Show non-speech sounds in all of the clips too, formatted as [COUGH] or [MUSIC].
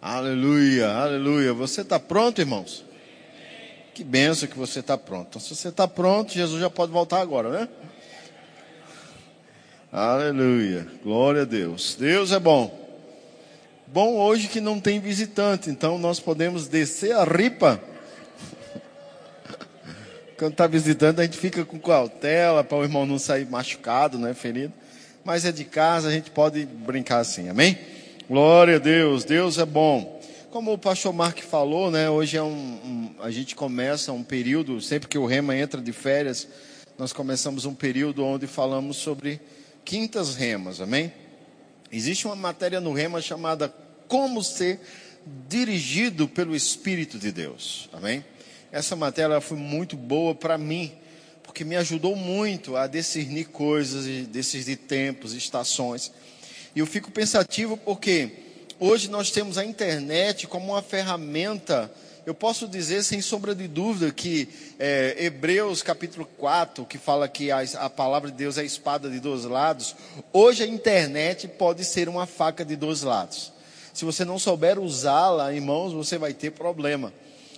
Aleluia, aleluia. Você está pronto, irmãos? Que benção que você está pronto. Então, se você está pronto, Jesus já pode voltar agora, né? Aleluia, glória a Deus. Deus é bom. Bom hoje que não tem visitante, então nós podemos descer a ripa. Quando está visitando, a gente fica com cautela para o irmão não sair machucado, né, ferido. Mas é de casa, a gente pode brincar assim, amém? Glória a Deus, Deus é bom. Como o pastor Mark falou, né, hoje é um, um, a gente começa um período, sempre que o Rema entra de férias, nós começamos um período onde falamos sobre quintas remas, amém? Existe uma matéria no Rema chamada Como Ser Dirigido pelo Espírito de Deus, amém? Essa matéria foi muito boa para mim, porque me ajudou muito a discernir coisas, de tempos, estações. E eu fico pensativo porque hoje nós temos a internet como uma ferramenta. Eu posso dizer sem sombra de dúvida que é, Hebreus capítulo 4, que fala que a, a palavra de Deus é a espada de dois lados, hoje a internet pode ser uma faca de dois lados. Se você não souber usá-la, irmãos, você vai ter problema.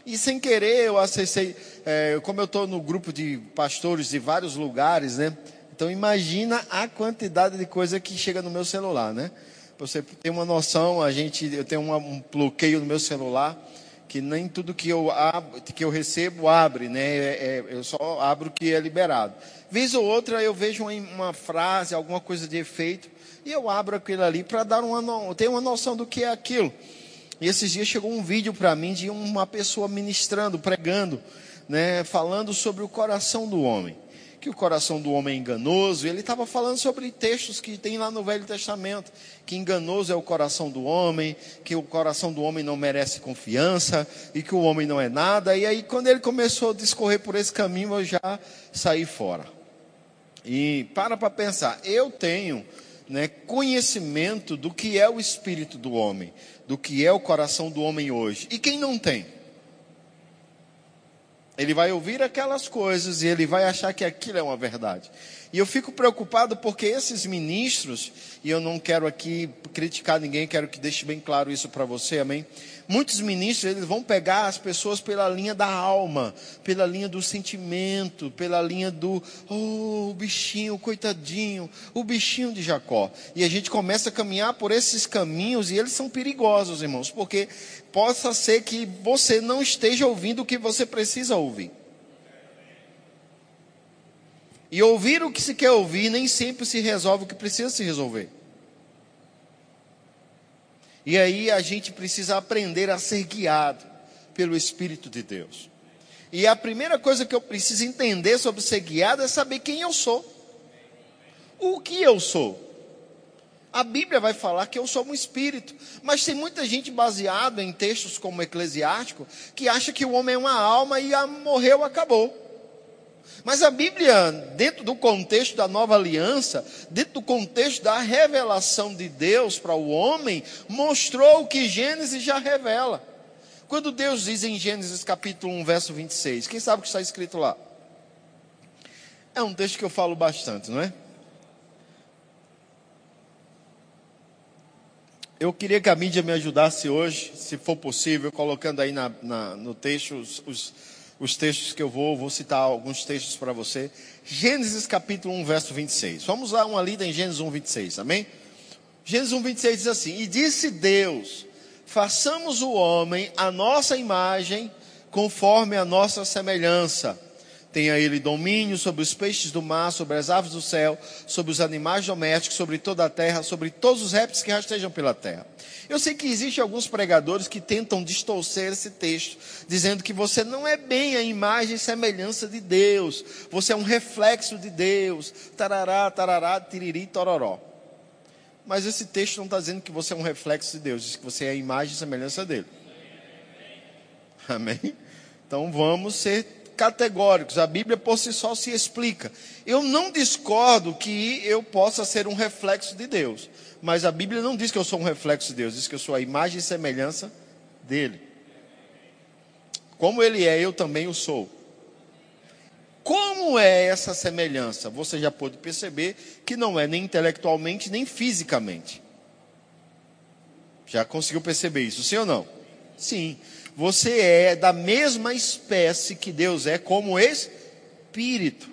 E sem querer eu acessei, é, como eu estou no grupo de pastores de vários lugares, né? Então imagina a quantidade de coisa que chega no meu celular, né? Você ter uma noção, a gente, eu tenho uma, um bloqueio no meu celular que nem tudo que eu, abro, que eu recebo abre, né? É, é, eu só abro o que é liberado. Vez ou outra eu vejo uma, uma, frase, alguma coisa de efeito, e eu abro aquilo ali para dar uma, ter uma noção do que é aquilo. E esses dias chegou um vídeo para mim de uma pessoa ministrando, pregando, né? Falando sobre o coração do homem que o coração do homem é enganoso. Ele estava falando sobre textos que tem lá no Velho Testamento, que enganoso é o coração do homem, que o coração do homem não merece confiança e que o homem não é nada. E aí, quando ele começou a discorrer por esse caminho, eu já saí fora. E para para pensar, eu tenho né, conhecimento do que é o espírito do homem, do que é o coração do homem hoje. E quem não tem? Ele vai ouvir aquelas coisas e ele vai achar que aquilo é uma verdade. E eu fico preocupado porque esses ministros, e eu não quero aqui criticar ninguém, quero que deixe bem claro isso para você, amém? Muitos ministros, eles vão pegar as pessoas pela linha da alma, pela linha do sentimento, pela linha do, oh, o bichinho, coitadinho, o bichinho de Jacó. E a gente começa a caminhar por esses caminhos e eles são perigosos, irmãos, porque possa ser que você não esteja ouvindo o que você precisa ouvir. E ouvir o que se quer ouvir nem sempre se resolve o que precisa se resolver. E aí a gente precisa aprender a ser guiado pelo Espírito de Deus. E a primeira coisa que eu preciso entender sobre ser guiado é saber quem eu sou. O que eu sou. A Bíblia vai falar que eu sou um espírito, mas tem muita gente baseada em textos como Eclesiástico que acha que o homem é uma alma e a morreu, acabou. Mas a Bíblia, dentro do contexto da nova aliança, dentro do contexto da revelação de Deus para o homem, mostrou o que Gênesis já revela. Quando Deus diz em Gênesis capítulo 1, verso 26, quem sabe o que está escrito lá? É um texto que eu falo bastante, não é? Eu queria que a mídia me ajudasse hoje, se for possível, colocando aí na, na, no texto os, os, os, textos que eu vou, vou citar alguns textos para você. Gênesis capítulo 1, verso 26. Vamos lá, uma lida em Gênesis 1, 26, amém? Gênesis 1, 26 diz assim: E disse Deus: Façamos o homem a nossa imagem, conforme a nossa semelhança Tenha ele domínio sobre os peixes do mar, sobre as aves do céu, sobre os animais domésticos, sobre toda a terra, sobre todos os répteis que rastejam pela terra. Eu sei que existem alguns pregadores que tentam distorcer esse texto, dizendo que você não é bem a imagem e semelhança de Deus, você é um reflexo de Deus, tarará, tarará, tiriri, tororó. Mas esse texto não está dizendo que você é um reflexo de Deus, diz que você é a imagem e semelhança dele. Amém? Então vamos ser categóricos. A Bíblia por si só se explica. Eu não discordo que eu possa ser um reflexo de Deus. Mas a Bíblia não diz que eu sou um reflexo de Deus, diz que eu sou a imagem e semelhança dele. Como ele é, eu também o sou. Como é essa semelhança? Você já pôde perceber que não é nem intelectualmente nem fisicamente. Já conseguiu perceber isso, sim ou não? Sim. Você é da mesma espécie que Deus é, como espírito.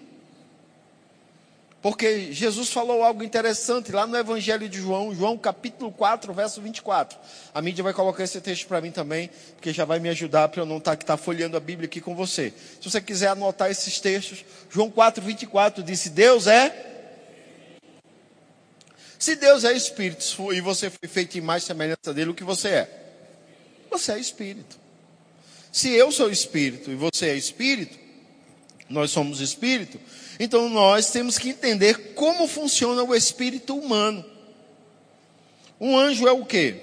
Porque Jesus falou algo interessante lá no Evangelho de João, João capítulo 4, verso 24. A mídia vai colocar esse texto para mim também, porque já vai me ajudar para eu não estar tá, tá folheando a Bíblia aqui com você. Se você quiser anotar esses textos, João 4, 24 disse: Deus é. Se Deus é espírito e você foi feito em mais semelhança dele, o que você é? Você é espírito. Se eu sou espírito e você é espírito, nós somos espírito, então nós temos que entender como funciona o espírito humano. Um anjo é o quê?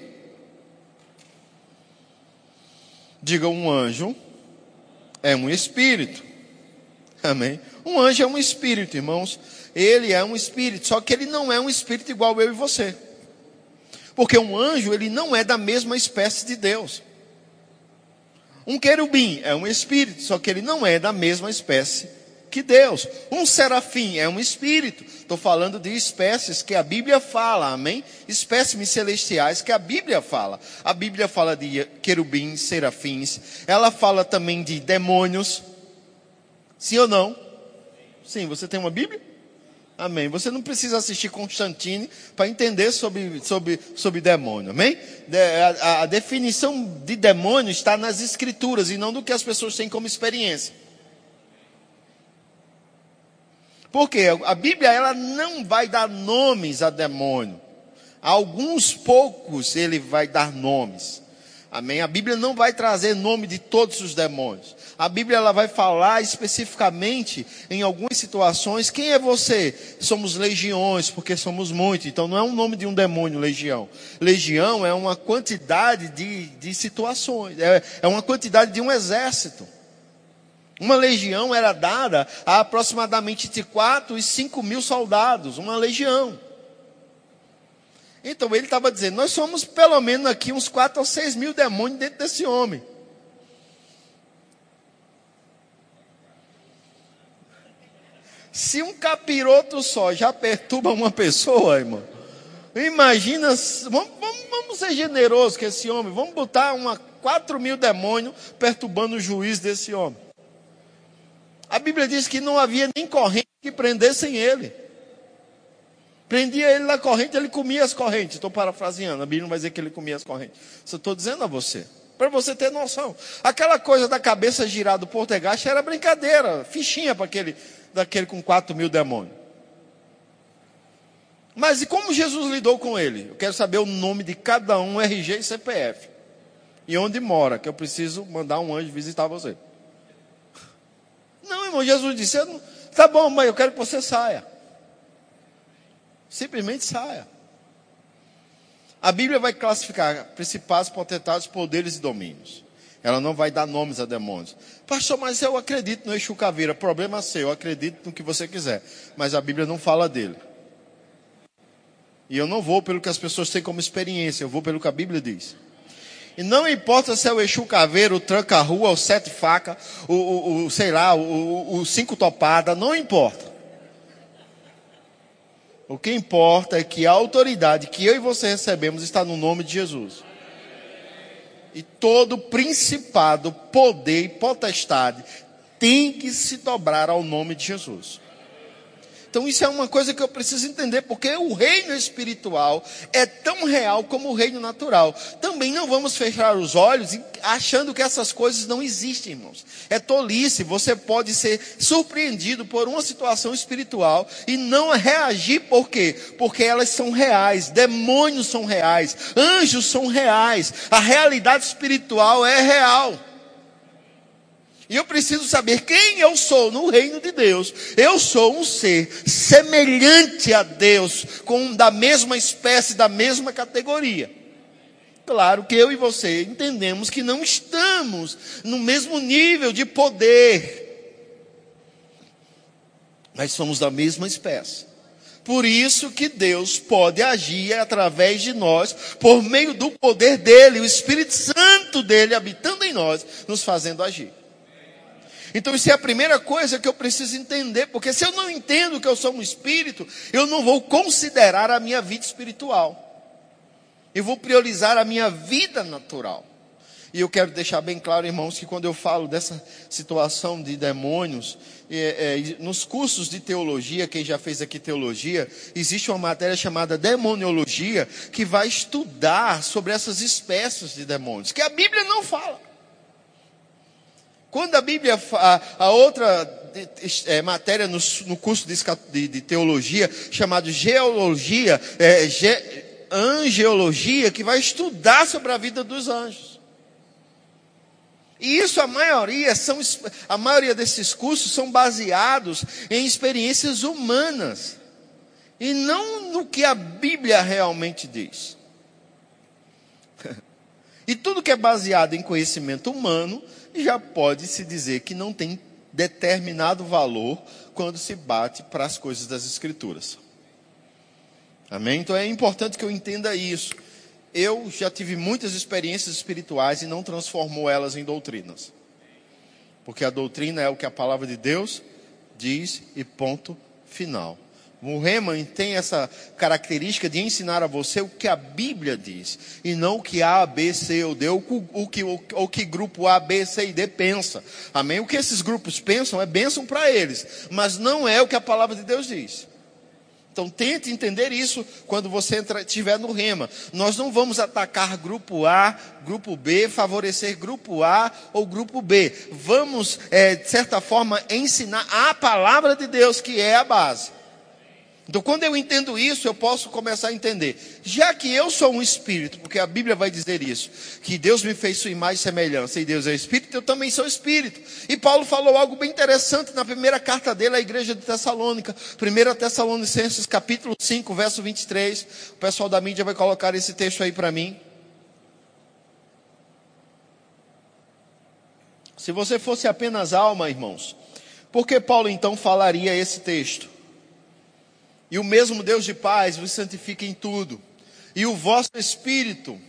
Diga um anjo é um espírito. Amém? Um anjo é um espírito, irmãos. Ele é um espírito, só que ele não é um espírito igual eu e você. Porque um anjo, ele não é da mesma espécie de Deus. Um querubim é um espírito, só que ele não é da mesma espécie que Deus. Um serafim é um espírito. Estou falando de espécies que a Bíblia fala, amém? Espécimes celestiais que a Bíblia fala. A Bíblia fala de querubins, serafins. Ela fala também de demônios. Sim ou não? Sim, você tem uma Bíblia? Amém. Você não precisa assistir Constantine para entender sobre, sobre, sobre demônio. Amém? A, a definição de demônio está nas escrituras e não do que as pessoas têm como experiência. Porque a Bíblia ela não vai dar nomes a demônio. A alguns poucos ele vai dar nomes. Amém? A Bíblia não vai trazer nome de todos os demônios. A Bíblia ela vai falar especificamente em algumas situações. Quem é você? Somos legiões, porque somos muitos. Então não é um nome de um demônio, legião. Legião é uma quantidade de, de situações, é, é uma quantidade de um exército. Uma legião era dada a aproximadamente de 4 e 5 mil soldados, uma legião. Então ele estava dizendo: nós somos pelo menos aqui uns 4 ou 6 mil demônios dentro desse homem. Se um capiroto só já perturba uma pessoa, irmão, imagina, vamos, vamos, vamos ser generosos com esse homem, vamos botar uma 4 mil demônios perturbando o juiz desse homem. A Bíblia diz que não havia nem corrente que prendessem ele. Prendia ele na corrente, ele comia as correntes. Estou parafraseando, a Bíblia não vai dizer que ele comia as correntes. Só estou dizendo a você. Para você ter noção. Aquela coisa da cabeça girada do portegaste era brincadeira, fichinha para aquele, daquele com 4 mil demônios. Mas e como Jesus lidou com ele? Eu quero saber o nome de cada um, RG e CPF. E onde mora, que eu preciso mandar um anjo visitar você. Não, irmão, Jesus disse: Tá bom, mas eu quero que você saia. Simplesmente saia. A Bíblia vai classificar principais, potentados, poderes e domínios. Ela não vai dar nomes a demônios. Pastor, mas eu acredito no Exu Caveira. Problema seu, eu acredito no que você quiser. Mas a Bíblia não fala dele. E eu não vou pelo que as pessoas têm como experiência, eu vou pelo que a Bíblia diz. E não importa se é o Exu Caveira, o Tranca-Rua, o Sete Faca, o, o, o, sei lá, o, o Cinco Topada, não importa. O que importa é que a autoridade que eu e você recebemos está no nome de Jesus. E todo principado, poder e potestade tem que se dobrar ao nome de Jesus. Então isso é uma coisa que eu preciso entender, porque o reino espiritual é tão real como o reino natural. Também não vamos fechar os olhos achando que essas coisas não existem, irmãos. É tolice, você pode ser surpreendido por uma situação espiritual e não reagir por quê? Porque elas são reais, demônios são reais, anjos são reais, a realidade espiritual é real. E eu preciso saber quem eu sou no reino de Deus. Eu sou um ser semelhante a Deus, com da mesma espécie, da mesma categoria. Claro que eu e você entendemos que não estamos no mesmo nível de poder. Mas somos da mesma espécie. Por isso que Deus pode agir através de nós, por meio do poder dele, o Espírito Santo dele habitando em nós, nos fazendo agir. Então isso é a primeira coisa que eu preciso entender, porque se eu não entendo que eu sou um espírito, eu não vou considerar a minha vida espiritual. Eu vou priorizar a minha vida natural. E eu quero deixar bem claro, irmãos, que quando eu falo dessa situação de demônios, é, é, nos cursos de teologia, quem já fez aqui teologia, existe uma matéria chamada demoniologia, que vai estudar sobre essas espécies de demônios, que a Bíblia não fala. Quando a Bíblia, a, a outra é, matéria no, no curso de, de, de, teologia, chamado geologia, é, ge, angeologia, que vai estudar sobre a vida dos anjos. E isso a maioria são a maioria desses cursos são baseados em experiências humanas e não no que a Bíblia realmente diz. [LAUGHS] E tudo que é baseado em conhecimento humano já pode se dizer que não tem determinado valor quando se bate para as coisas das Escrituras. Amém? Então é importante que eu entenda isso. Eu já tive muitas experiências espirituais e não transformou elas em doutrinas. Porque a doutrina é o que a palavra de Deus diz e ponto final. O Reman tem essa característica de ensinar a você o que a Bíblia diz, e não o que A, B, C ou D, ou o que, o, que grupo A, B, C e D pensa. Amém? O que esses grupos pensam é bênção para eles, mas não é o que a palavra de Deus diz. Então tente entender isso quando você estiver no rema. Nós não vamos atacar grupo A, grupo B, favorecer grupo A ou grupo B. Vamos, é, de certa forma, ensinar a palavra de Deus, que é a base. Então, quando eu entendo isso, eu posso começar a entender. Já que eu sou um espírito, porque a Bíblia vai dizer isso, que Deus me fez sua imagem e semelhança, e Deus é espírito, eu também sou espírito. E Paulo falou algo bem interessante na primeira carta dele à igreja de Tessalônica, 1 Tessalonicenses, capítulo 5, verso 23. O pessoal da mídia vai colocar esse texto aí para mim. Se você fosse apenas alma, irmãos, por que Paulo então falaria esse texto? E o mesmo Deus de paz vos santifica em tudo. E o vosso espírito,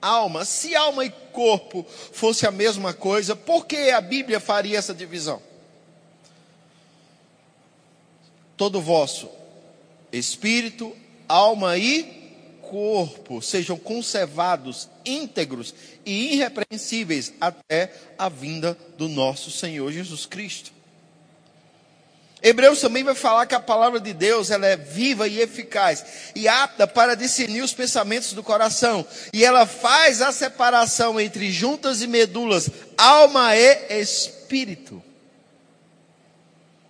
alma, se alma e corpo fosse a mesma coisa, por que a Bíblia faria essa divisão? Todo vosso espírito, alma e corpo sejam conservados íntegros e irrepreensíveis até a vinda do nosso Senhor Jesus Cristo. Hebreus também vai falar que a palavra de Deus ela é viva e eficaz e apta para discernir os pensamentos do coração. E ela faz a separação entre juntas e medulas, alma e espírito.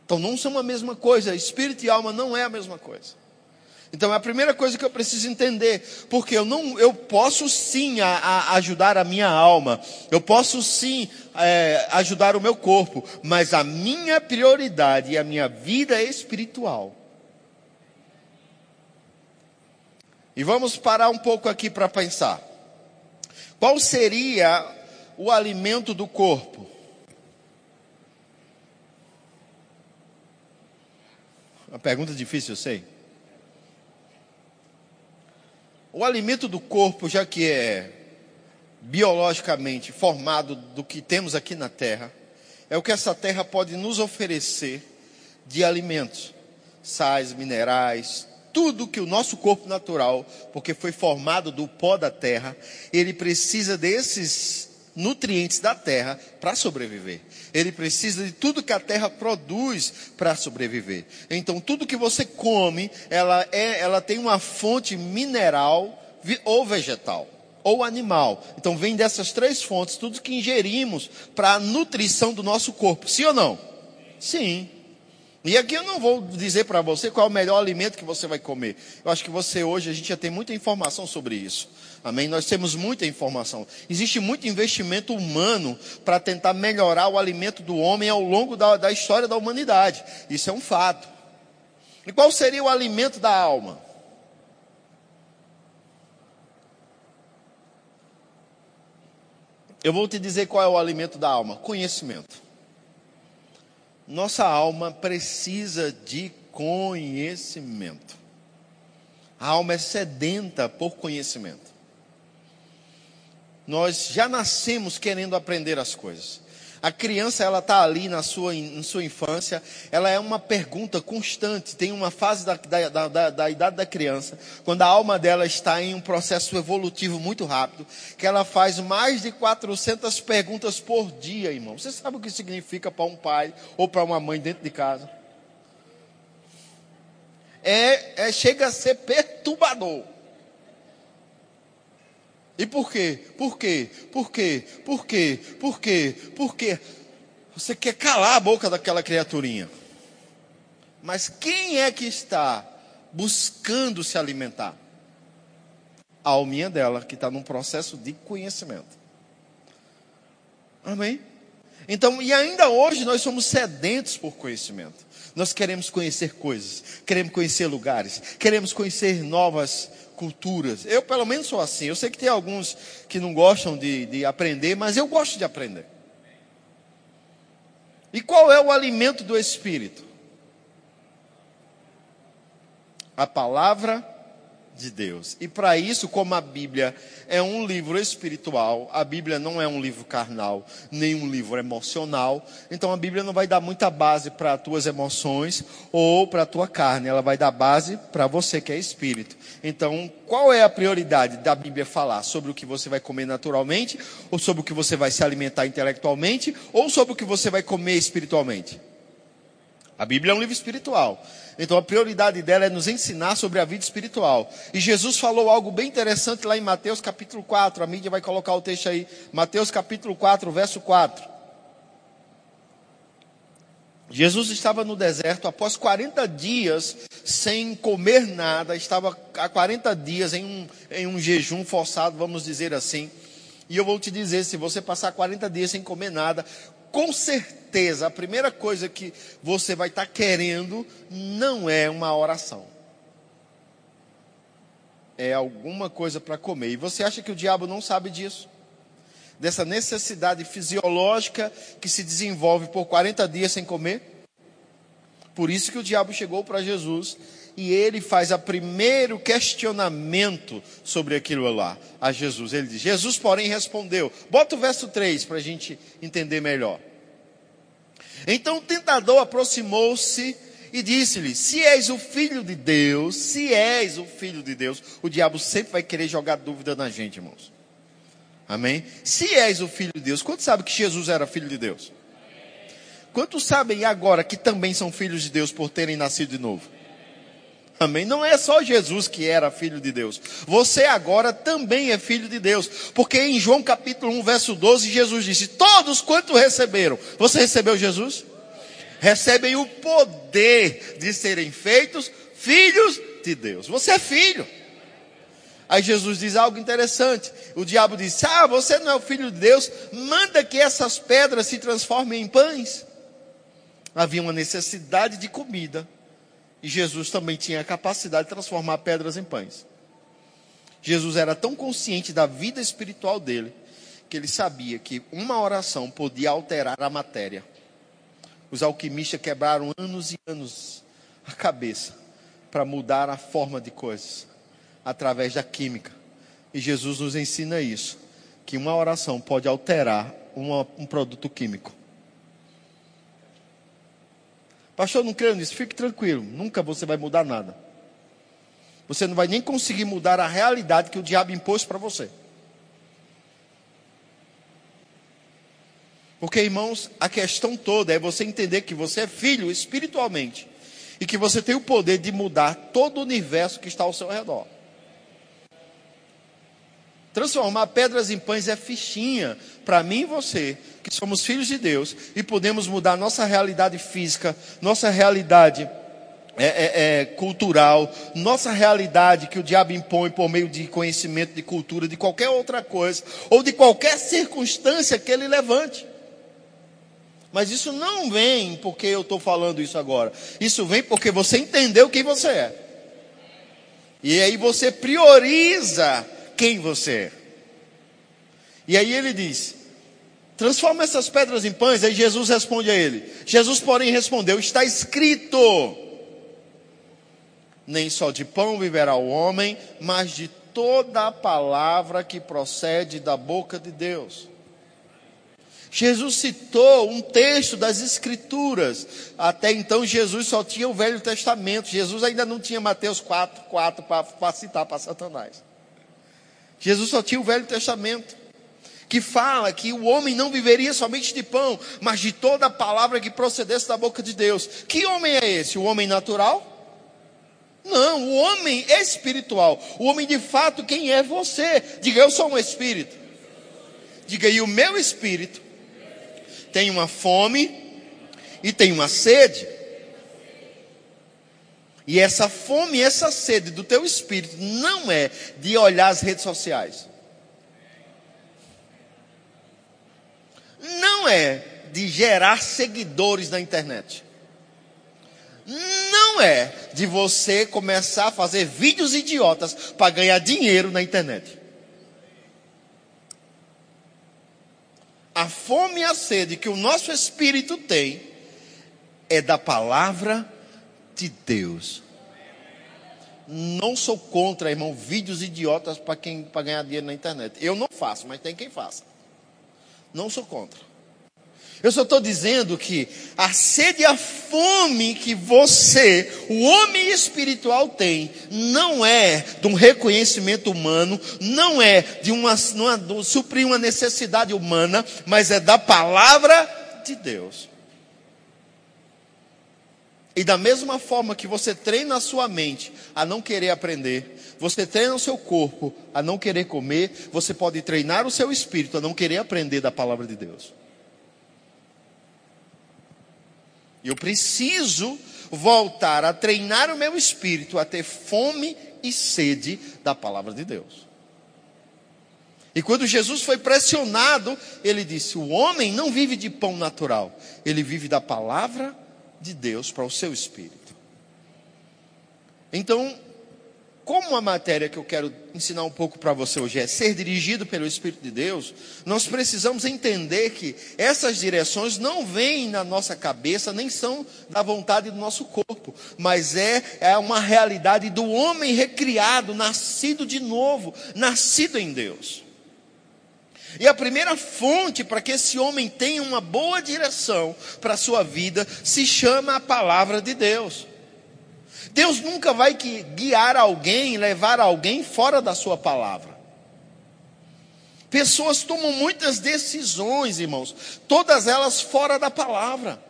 Então não são a mesma coisa, espírito e alma não é a mesma coisa. Então é a primeira coisa que eu preciso entender, porque eu não, eu posso sim a, a ajudar a minha alma, eu posso sim é, ajudar o meu corpo, mas a minha prioridade e a minha vida é espiritual. E vamos parar um pouco aqui para pensar. Qual seria o alimento do corpo? Uma pergunta difícil, eu sei. O alimento do corpo, já que é biologicamente formado do que temos aqui na terra, é o que essa terra pode nos oferecer de alimentos, sais, minerais, tudo que o nosso corpo natural, porque foi formado do pó da terra, ele precisa desses nutrientes da terra para sobreviver. Ele precisa de tudo que a terra produz para sobreviver. Então, tudo que você come, ela, é, ela tem uma fonte mineral ou vegetal ou animal. Então, vem dessas três fontes, tudo que ingerimos para a nutrição do nosso corpo. Sim ou não? Sim. E aqui eu não vou dizer para você qual é o melhor alimento que você vai comer. Eu acho que você hoje, a gente já tem muita informação sobre isso. Amém? Nós temos muita informação. Existe muito investimento humano para tentar melhorar o alimento do homem ao longo da, da história da humanidade. Isso é um fato. E qual seria o alimento da alma? Eu vou te dizer qual é o alimento da alma: conhecimento. Nossa alma precisa de conhecimento. A alma é sedenta por conhecimento. Nós já nascemos querendo aprender as coisas. A criança, ela está ali na sua, na sua infância, ela é uma pergunta constante. Tem uma fase da, da, da, da, idade da criança, quando a alma dela está em um processo evolutivo muito rápido, que ela faz mais de 400 perguntas por dia, irmão. Você sabe o que significa para um pai ou para uma mãe dentro de casa? É, é, chega a ser perturbador. E por quê? Por quê? Por quê? Por quê? Por quê? Por quê? Você quer calar a boca daquela criaturinha. Mas quem é que está buscando se alimentar? A alminha dela, que está num processo de conhecimento. Amém? Então, e ainda hoje nós somos sedentos por conhecimento. Nós queremos conhecer coisas, queremos conhecer lugares, queremos conhecer novas culturas. Eu, pelo menos, sou assim. Eu sei que tem alguns que não gostam de, de aprender, mas eu gosto de aprender. E qual é o alimento do Espírito? A palavra de Deus. E para isso, como a Bíblia é um livro espiritual, a Bíblia não é um livro carnal, nem um livro emocional, então a Bíblia não vai dar muita base para as tuas emoções ou para a tua carne, ela vai dar base para você que é espírito. Então, qual é a prioridade da Bíblia falar? Sobre o que você vai comer naturalmente, ou sobre o que você vai se alimentar intelectualmente, ou sobre o que você vai comer espiritualmente? A Bíblia é um livro espiritual. Então a prioridade dela é nos ensinar sobre a vida espiritual. E Jesus falou algo bem interessante lá em Mateus capítulo 4. A mídia vai colocar o texto aí. Mateus capítulo 4, verso 4. Jesus estava no deserto após 40 dias sem comer nada, estava há 40 dias em um, em um jejum forçado, vamos dizer assim. E eu vou te dizer: se você passar 40 dias sem comer nada, com certeza a primeira coisa que você vai estar querendo não é uma oração. É alguma coisa para comer. E você acha que o diabo não sabe disso? Dessa necessidade fisiológica que se desenvolve por 40 dias sem comer? Por isso que o diabo chegou para Jesus e ele faz o primeiro questionamento sobre aquilo lá a Jesus. Ele diz: Jesus, porém, respondeu. Bota o verso 3 para a gente entender melhor. Então o tentador aproximou-se e disse-lhe: Se és o filho de Deus, se és o filho de Deus, o diabo sempre vai querer jogar dúvida na gente, irmãos. Amém? Se és o filho de Deus, quantos sabem que Jesus era filho de Deus? Quantos sabem agora que também são filhos de Deus por terem nascido de novo? Amém? Não é só Jesus que era filho de Deus. Você agora também é filho de Deus. Porque em João capítulo 1, verso 12, Jesus disse: Todos quanto receberam. Você recebeu Jesus? Recebem o poder de serem feitos filhos de Deus. Você é filho. Aí Jesus diz algo interessante. O diabo disse: Ah, você não é o filho de Deus? Manda que essas pedras se transformem em pães. Havia uma necessidade de comida e Jesus também tinha a capacidade de transformar pedras em pães. Jesus era tão consciente da vida espiritual dele, que ele sabia que uma oração podia alterar a matéria. Os alquimistas quebraram anos e anos a cabeça para mudar a forma de coisas através da química. E Jesus nos ensina isso, que uma oração pode alterar uma, um produto químico. Pastor, não creio nisso. Fique tranquilo. Nunca você vai mudar nada. Você não vai nem conseguir mudar a realidade que o diabo impôs para você. Porque, irmãos, a questão toda é você entender que você é filho espiritualmente e que você tem o poder de mudar todo o universo que está ao seu redor. Transformar pedras em pães é fichinha para mim e você, que somos filhos de Deus e podemos mudar nossa realidade física, nossa realidade é, é, é, cultural, nossa realidade que o diabo impõe por meio de conhecimento, de cultura, de qualquer outra coisa, ou de qualquer circunstância que ele levante. Mas isso não vem porque eu estou falando isso agora. Isso vem porque você entendeu quem você é. E aí você prioriza quem você é. E aí ele diz: transforma essas pedras em pães. Aí Jesus responde a ele: Jesus, porém, respondeu: está escrito: nem só de pão viverá o homem, mas de toda a palavra que procede da boca de Deus. Jesus citou um texto das Escrituras. Até então, Jesus só tinha o Velho Testamento. Jesus ainda não tinha Mateus 4, 4 para citar para Satanás. Jesus só tinha o Velho Testamento, que fala que o homem não viveria somente de pão, mas de toda a palavra que procedesse da boca de Deus. Que homem é esse? O homem natural? Não, o homem espiritual. O homem de fato, quem é você? Diga, eu sou um espírito. Diga, e o meu espírito tem uma fome e tem uma sede. E essa fome essa sede do teu espírito não é de olhar as redes sociais. Não é de gerar seguidores na internet. Não é de você começar a fazer vídeos idiotas para ganhar dinheiro na internet. a fome e a sede que o nosso espírito tem é da palavra de Deus. Não sou contra, irmão, vídeos idiotas para quem para ganhar dinheiro na internet. Eu não faço, mas tem quem faça. Não sou contra. Eu só estou dizendo que a sede e a fome que você, o homem espiritual, tem, não é de um reconhecimento humano, não é de uma, uma de suprir uma necessidade humana, mas é da palavra de Deus. E da mesma forma que você treina a sua mente a não querer aprender, você treina o seu corpo a não querer comer, você pode treinar o seu espírito a não querer aprender da palavra de Deus. Eu preciso voltar a treinar o meu espírito a ter fome e sede da palavra de Deus. E quando Jesus foi pressionado, ele disse: O homem não vive de pão natural, ele vive da palavra de Deus para o seu espírito. Então, como a matéria que eu quero ensinar um pouco para você hoje é ser dirigido pelo Espírito de Deus, nós precisamos entender que essas direções não vêm na nossa cabeça, nem são da vontade do nosso corpo, mas é, é uma realidade do homem recriado, nascido de novo, nascido em Deus. E a primeira fonte para que esse homem tenha uma boa direção para a sua vida se chama a palavra de Deus. Deus nunca vai guiar alguém, levar alguém fora da sua palavra. Pessoas tomam muitas decisões, irmãos, todas elas fora da palavra.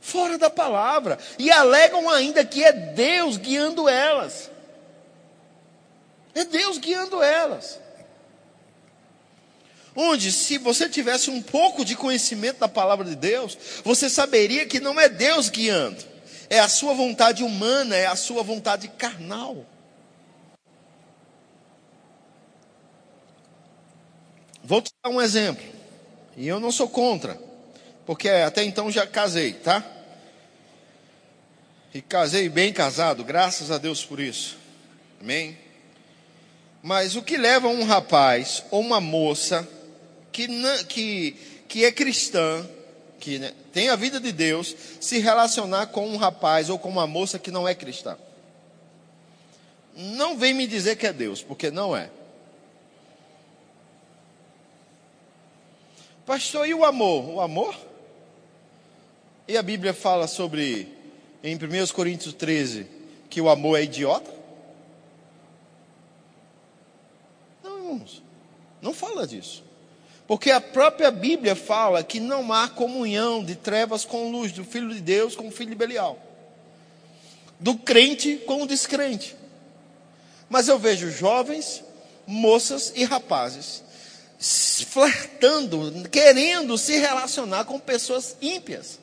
Fora da palavra. E alegam ainda que é Deus guiando elas. É Deus guiando elas. Onde, se você tivesse um pouco de conhecimento da palavra de Deus, você saberia que não é Deus guiando é a sua vontade humana, é a sua vontade carnal. Vou te dar um exemplo. E eu não sou contra, porque até então já casei, tá? E casei bem casado, graças a Deus por isso. Amém? Mas o que leva um rapaz ou uma moça que, que, que é cristã que né, tem a vida de Deus, se relacionar com um rapaz ou com uma moça que não é cristã. Não vem me dizer que é Deus, porque não é. Pastor, e o amor? O amor? E a Bíblia fala sobre, em 1 Coríntios 13, que o amor é idiota? Não, irmãos, não fala disso. Porque a própria Bíblia fala que não há comunhão de trevas com luz, do filho de Deus com o filho de Belial, do crente com o descrente. Mas eu vejo jovens, moças e rapazes flertando, querendo se relacionar com pessoas ímpias.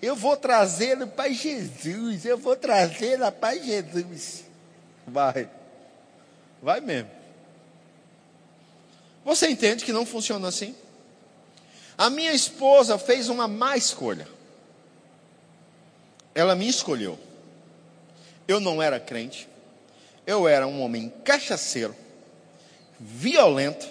Eu vou trazer para Jesus, eu vou trazer para Jesus. Vai, vai mesmo. Você entende que não funciona assim? A minha esposa fez uma má escolha. Ela me escolheu. Eu não era crente. Eu era um homem cachaceiro, violento.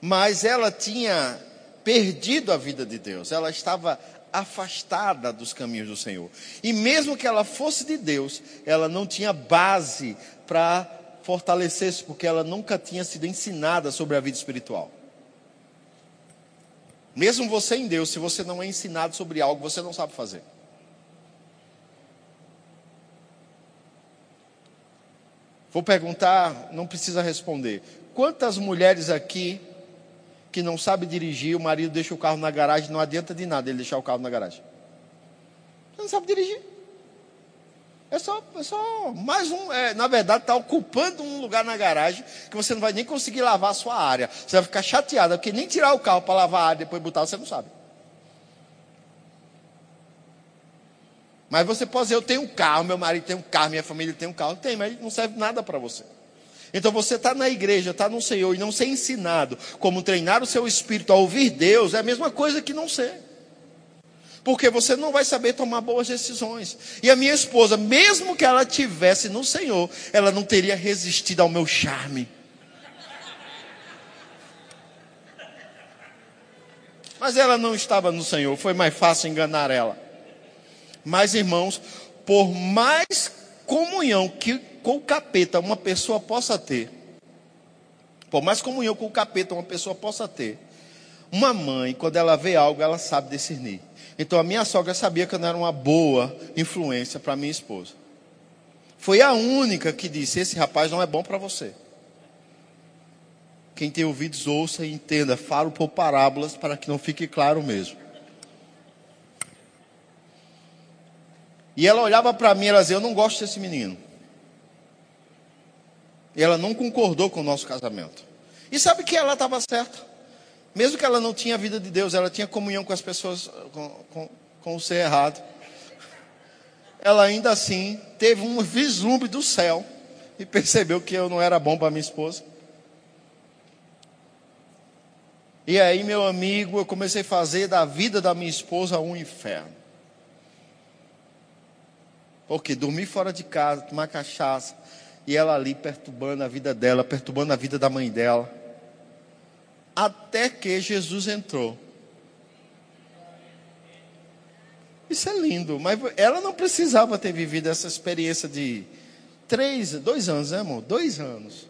Mas ela tinha perdido a vida de Deus. Ela estava afastada dos caminhos do Senhor. E mesmo que ela fosse de Deus, ela não tinha base para fortalecesse, porque ela nunca tinha sido ensinada sobre a vida espiritual. Mesmo você em Deus, se você não é ensinado sobre algo, você não sabe fazer. Vou perguntar, não precisa responder. Quantas mulheres aqui que não sabe dirigir, o marido deixa o carro na garagem, não adianta de nada ele deixar o carro na garagem. Você não sabe dirigir. É só, é só mais um. É, na verdade, está ocupando um lugar na garagem que você não vai nem conseguir lavar a sua área. Você vai ficar chateada, porque nem tirar o carro para lavar a área e depois botar, você não sabe. Mas você pode dizer, eu tenho um carro, meu marido tem um carro, minha família tem um carro. Tem, mas não serve nada para você. Então você está na igreja, está no Senhor e não ser ensinado como treinar o seu espírito a ouvir Deus, é a mesma coisa que não ser. Porque você não vai saber tomar boas decisões. E a minha esposa, mesmo que ela tivesse no Senhor, ela não teria resistido ao meu charme. Mas ela não estava no Senhor, foi mais fácil enganar ela. Mas, irmãos, por mais comunhão que com o capeta uma pessoa possa ter, por mais comunhão com o capeta uma pessoa possa ter, uma mãe, quando ela vê algo, ela sabe discernir. Então a minha sogra sabia que eu não era uma boa influência para minha esposa. Foi a única que disse: Esse rapaz não é bom para você. Quem tem ouvidos, ouça e entenda. Falo por parábolas para que não fique claro mesmo. E ela olhava para mim e ela dizia: Eu não gosto desse menino. E ela não concordou com o nosso casamento. E sabe que ela estava certa. Mesmo que ela não tinha a vida de Deus, ela tinha comunhão com as pessoas, com, com, com o ser errado. Ela ainda assim teve um vislumbre do céu e percebeu que eu não era bom para minha esposa. E aí, meu amigo, eu comecei a fazer da vida da minha esposa um inferno. Porque dormir fora de casa, tomar cachaça, e ela ali perturbando a vida dela, perturbando a vida da mãe dela. Até que Jesus entrou. Isso é lindo, mas ela não precisava ter vivido essa experiência de três, dois anos, né, amor? Dois anos.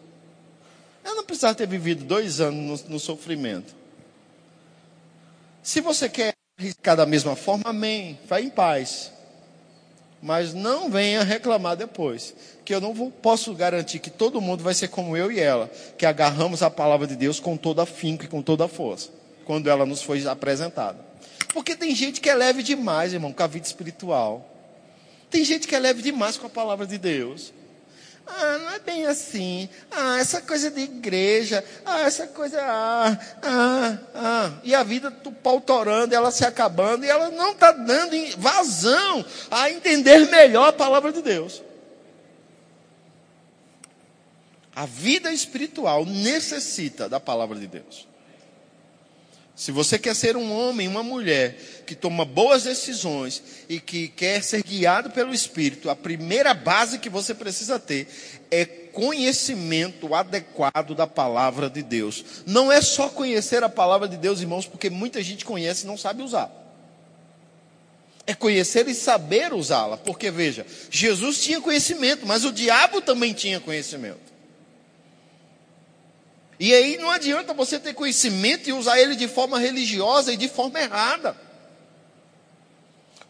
Ela não precisava ter vivido dois anos no, no sofrimento. Se você quer arriscar da mesma forma, amém. Vai em paz. Mas não venha reclamar depois, que eu não vou, posso garantir que todo mundo vai ser como eu e ela, que agarramos a palavra de Deus com toda a finca e com toda força, quando ela nos foi apresentada. Porque tem gente que é leve demais, irmão, com a vida espiritual. Tem gente que é leve demais com a palavra de Deus. Ah, não é bem assim. Ah, essa coisa de igreja. Ah, essa coisa. Ah, ah, ah. E a vida do pau torando, ela se acabando, e ela não está dando vazão a entender melhor a palavra de Deus. A vida espiritual necessita da palavra de Deus. Se você quer ser um homem, uma mulher que toma boas decisões e que quer ser guiado pelo Espírito, a primeira base que você precisa ter é conhecimento adequado da palavra de Deus. Não é só conhecer a palavra de Deus, irmãos, porque muita gente conhece e não sabe usar. É conhecer e saber usá-la, porque veja, Jesus tinha conhecimento, mas o diabo também tinha conhecimento. E aí não adianta você ter conhecimento e usar ele de forma religiosa e de forma errada.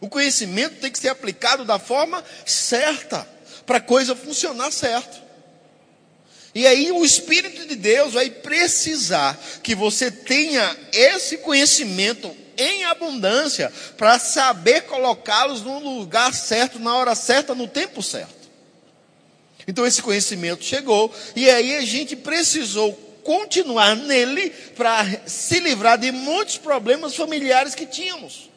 O conhecimento tem que ser aplicado da forma certa, para a coisa funcionar certo. E aí o Espírito de Deus vai precisar que você tenha esse conhecimento em abundância para saber colocá-los no lugar certo, na hora certa, no tempo certo. Então esse conhecimento chegou e aí a gente precisou continuar nele para se livrar de muitos problemas familiares que tínhamos.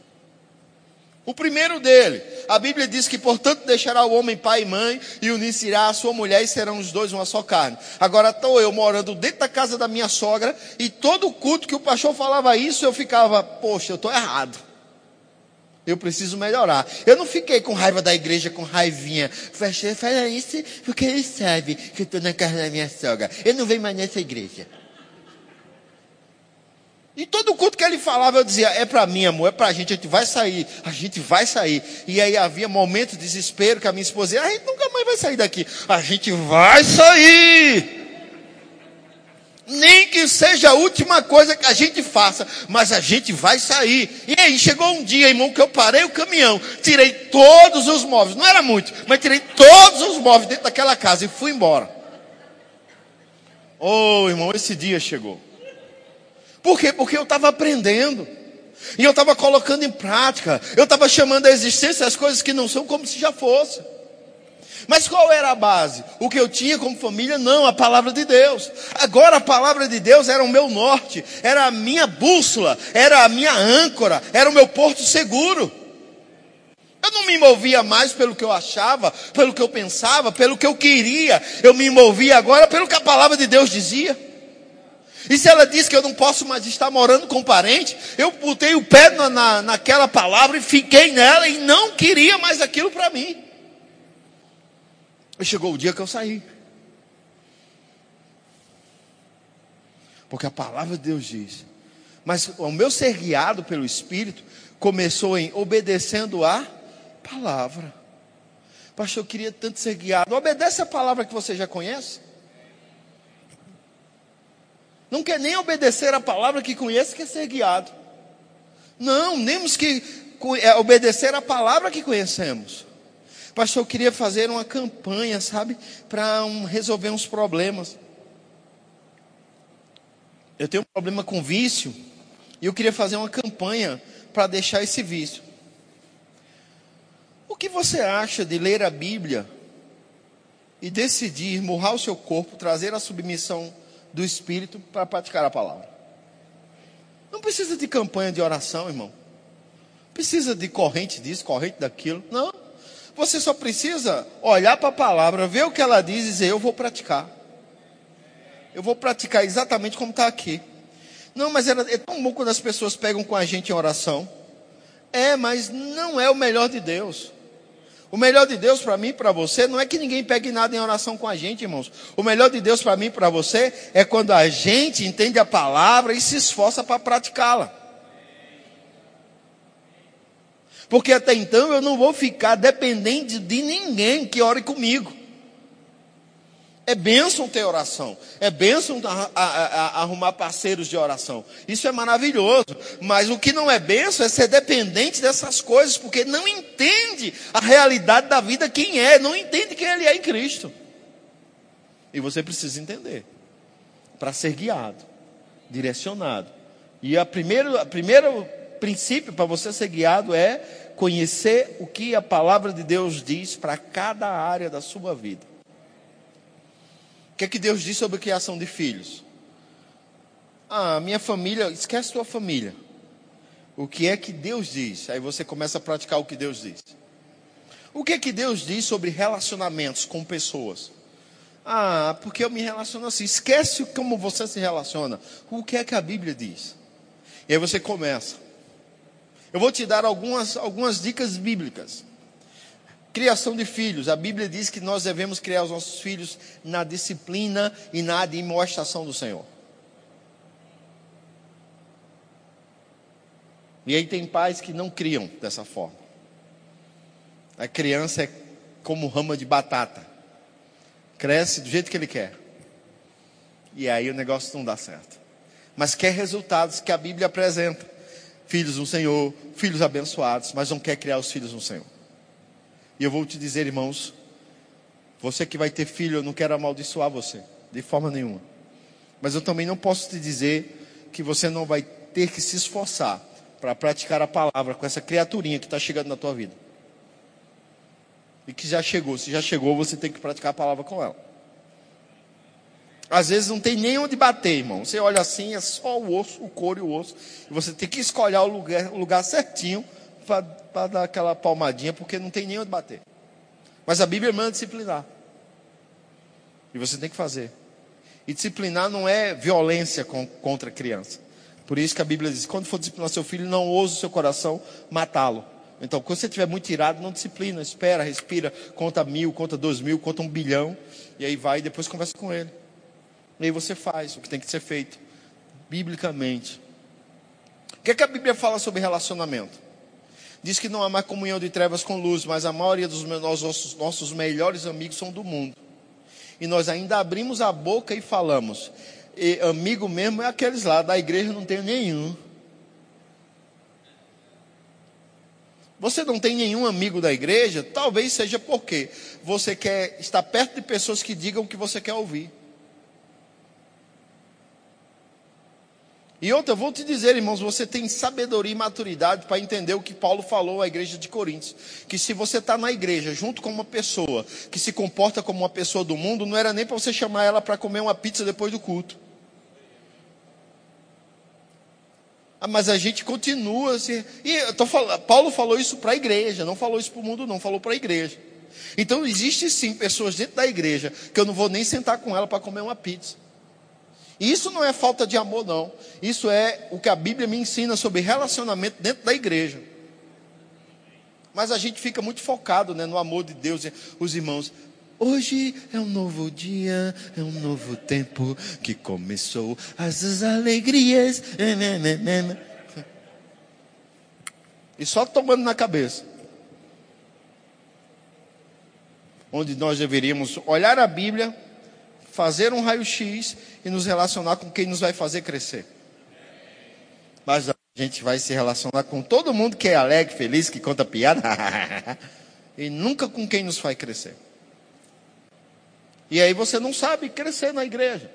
O primeiro dele, a Bíblia diz que, portanto, deixará o homem pai e mãe e unir-se-á a sua mulher e serão os dois uma só carne. Agora estou eu morando dentro da casa da minha sogra e todo culto que o pastor falava isso, eu ficava, poxa, eu estou errado. Eu preciso melhorar. Eu não fiquei com raiva da igreja, com raivinha. Pastor, fala isso porque ele sabe que eu estou na casa da minha sogra. Eu não venho mais nessa igreja. E todo culto que ele falava, eu dizia: é para mim, amor, é para a gente, a gente vai sair, a gente vai sair. E aí havia momentos de desespero que a minha esposa dizia: a gente nunca mais vai sair daqui, a gente vai sair. Nem que seja a última coisa que a gente faça, mas a gente vai sair. E aí chegou um dia, irmão, que eu parei o caminhão, tirei todos os móveis, não era muito, mas tirei todos os móveis dentro daquela casa e fui embora. Oh, irmão, esse dia chegou. Por quê? Porque eu estava aprendendo. E eu estava colocando em prática. Eu estava chamando a existência as coisas que não são como se já fossem. Mas qual era a base? O que eu tinha como família? Não, a palavra de Deus. Agora a palavra de Deus era o meu norte, era a minha bússola, era a minha âncora, era o meu porto seguro. Eu não me movia mais pelo que eu achava, pelo que eu pensava, pelo que eu queria. Eu me movia agora pelo que a palavra de Deus dizia. E se ela diz que eu não posso mais estar morando com um parente, eu botei o pé na, na, naquela palavra e fiquei nela e não queria mais aquilo para mim. Chegou o dia que eu saí. Porque a palavra de Deus diz. Mas o meu ser guiado pelo Espírito começou em obedecendo a palavra. Pastor, eu queria tanto ser guiado. Obedece a palavra que você já conhece. Não quer nem obedecer a palavra que conhece, quer ser guiado. Não, temos que é, obedecer a palavra que conhecemos. Pastor, eu queria fazer uma campanha, sabe, para um, resolver uns problemas. Eu tenho um problema com vício e eu queria fazer uma campanha para deixar esse vício. O que você acha de ler a Bíblia e decidir morrar o seu corpo, trazer a submissão do Espírito para praticar a palavra? Não precisa de campanha de oração, irmão. Precisa de corrente disso, corrente daquilo. Não. Você só precisa olhar para a palavra, ver o que ela diz e dizer: Eu vou praticar. Eu vou praticar exatamente como está aqui. Não, mas é tão bom quando as pessoas pegam com a gente em oração. É, mas não é o melhor de Deus. O melhor de Deus para mim e para você não é que ninguém pegue nada em oração com a gente, irmãos. O melhor de Deus para mim e para você é quando a gente entende a palavra e se esforça para praticá-la. Porque até então eu não vou ficar dependente de ninguém que ore comigo. É bênção ter oração. É bênção a, a, a, arrumar parceiros de oração. Isso é maravilhoso. Mas o que não é bênção é ser dependente dessas coisas, porque não entende a realidade da vida quem é, não entende quem ele é em Cristo. E você precisa entender. Para ser guiado, direcionado. E a primeiro, a primeiro princípio para você ser guiado é conhecer o que a palavra de Deus diz para cada área da sua vida. O que é que Deus diz sobre a criação de filhos? Ah, minha família, esquece tua família. O que é que Deus diz? Aí você começa a praticar o que Deus diz. O que é que Deus diz sobre relacionamentos com pessoas? Ah, porque eu me relaciono assim. Esquece como você se relaciona. O que é que a Bíblia diz? E aí você começa. Eu vou te dar algumas, algumas dicas bíblicas. Criação de filhos. A Bíblia diz que nós devemos criar os nossos filhos na disciplina e na demonstração do Senhor. E aí tem pais que não criam dessa forma. A criança é como rama de batata. Cresce do jeito que ele quer. E aí o negócio não dá certo. Mas quer resultados que a Bíblia apresenta filhos no Senhor, filhos abençoados, mas não quer criar os filhos no Senhor. E eu vou te dizer, irmãos, você que vai ter filho, eu não quero amaldiçoar você, de forma nenhuma. Mas eu também não posso te dizer que você não vai ter que se esforçar para praticar a palavra com essa criaturinha que está chegando na tua vida. E que já chegou. Se já chegou, você tem que praticar a palavra com ela. Às vezes não tem nem onde bater, irmão. Você olha assim, é só o osso, o couro e o osso. E você tem que escolher o lugar, o lugar certinho para dar aquela palmadinha, porque não tem nem onde bater. Mas a Bíblia manda disciplinar. E você tem que fazer. E disciplinar não é violência com, contra a criança. Por isso que a Bíblia diz: quando for disciplinar seu filho, não ouse o seu coração matá-lo. Então, quando você estiver muito irado, não disciplina, espera, respira, conta mil, conta dois mil, conta um bilhão, e aí vai e depois conversa com ele. E aí você faz o que tem que ser feito, biblicamente. O que, é que a Bíblia fala sobre relacionamento? Diz que não há mais comunhão de trevas com luz, mas a maioria dos nossos, nossos melhores amigos são do mundo. E nós ainda abrimos a boca e falamos. E amigo mesmo é aqueles lá, da igreja não tem nenhum. Você não tem nenhum amigo da igreja, talvez seja porque você quer estar perto de pessoas que digam o que você quer ouvir. E outra, eu vou te dizer, irmãos, você tem sabedoria e maturidade para entender o que Paulo falou à igreja de Coríntios. Que se você está na igreja junto com uma pessoa que se comporta como uma pessoa do mundo, não era nem para você chamar ela para comer uma pizza depois do culto. Ah, mas a gente continua assim. E falando, Paulo falou isso para a igreja, não falou isso para o mundo, não, falou para a igreja. Então existe sim pessoas dentro da igreja que eu não vou nem sentar com ela para comer uma pizza. Isso não é falta de amor, não. Isso é o que a Bíblia me ensina sobre relacionamento dentro da igreja. Mas a gente fica muito focado né, no amor de Deus. Os irmãos, hoje é um novo dia, é um novo tempo que começou as alegrias. E só tomando na cabeça. Onde nós deveríamos olhar a Bíblia fazer um raio-x e nos relacionar com quem nos vai fazer crescer. Mas a gente vai se relacionar com todo mundo que é alegre, feliz, que conta piada, [LAUGHS] e nunca com quem nos faz crescer. E aí você não sabe crescer na igreja.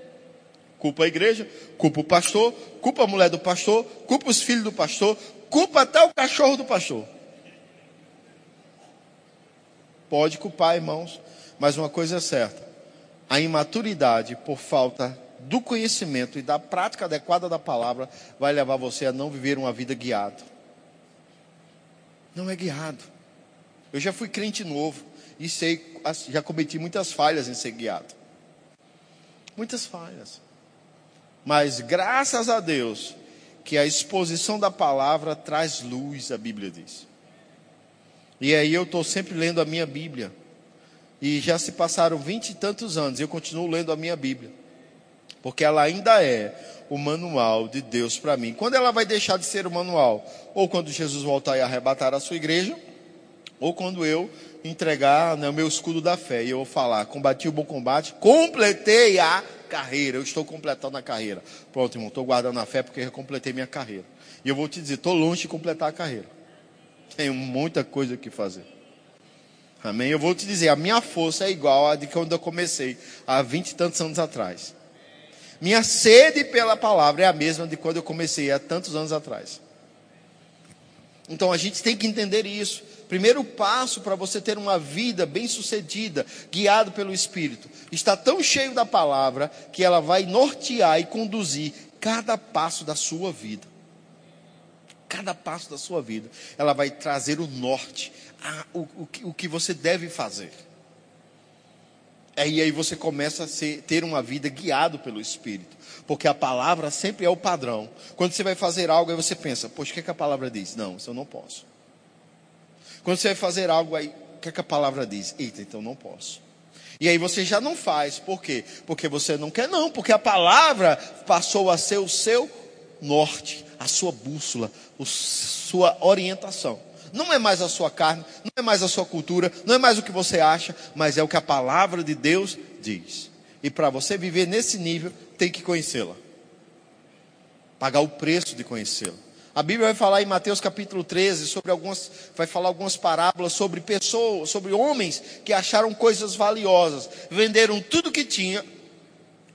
Culpa a igreja, culpa o pastor, culpa a mulher do pastor, culpa os filhos do pastor, culpa até o cachorro do pastor. Pode culpar, irmãos, mas uma coisa é certa: a imaturidade por falta do conhecimento e da prática adequada da palavra vai levar você a não viver uma vida guiado. Não é guiado. Eu já fui crente novo e sei, já cometi muitas falhas em ser guiado. Muitas falhas. Mas graças a Deus que a exposição da palavra traz luz, a Bíblia diz. E aí eu estou sempre lendo a minha Bíblia. E já se passaram vinte e tantos anos, e eu continuo lendo a minha Bíblia. Porque ela ainda é o manual de Deus para mim. Quando ela vai deixar de ser o manual? Ou quando Jesus voltar e arrebatar a sua igreja, ou quando eu entregar né, o meu escudo da fé e eu falar: combati o bom combate, completei a carreira. Eu estou completando a carreira. Pronto, irmão, estou guardando a fé porque eu completei minha carreira. E eu vou te dizer: estou longe de completar a carreira. Tenho muita coisa que fazer. Amém? Eu vou te dizer, a minha força é igual à de quando eu comecei, há vinte e tantos anos atrás. Minha sede pela palavra é a mesma de quando eu comecei, há tantos anos atrás. Então a gente tem que entender isso. Primeiro passo para você ter uma vida bem-sucedida, guiado pelo Espírito, está tão cheio da palavra que ela vai nortear e conduzir cada passo da sua vida. Cada passo da sua vida, ela vai trazer o norte, a, o, o, o que você deve fazer. E aí você começa a ser, ter uma vida guiado pelo Espírito. Porque a palavra sempre é o padrão. Quando você vai fazer algo, aí você pensa, poxa, o que, é que a palavra diz? Não, isso eu não posso. Quando você vai fazer algo, aí, o que, é que a palavra diz? Eita, então não posso. E aí você já não faz. Por quê? Porque você não quer, não. Porque a palavra passou a ser o seu norte, a sua bússola, a sua orientação. Não é mais a sua carne, não é mais a sua cultura, não é mais o que você acha, mas é o que a palavra de Deus diz. E para você viver nesse nível, tem que conhecê-la. Pagar o preço de conhecê-la. A Bíblia vai falar em Mateus capítulo 13 sobre algumas, vai falar algumas parábolas sobre pessoas, sobre homens que acharam coisas valiosas, venderam tudo que tinha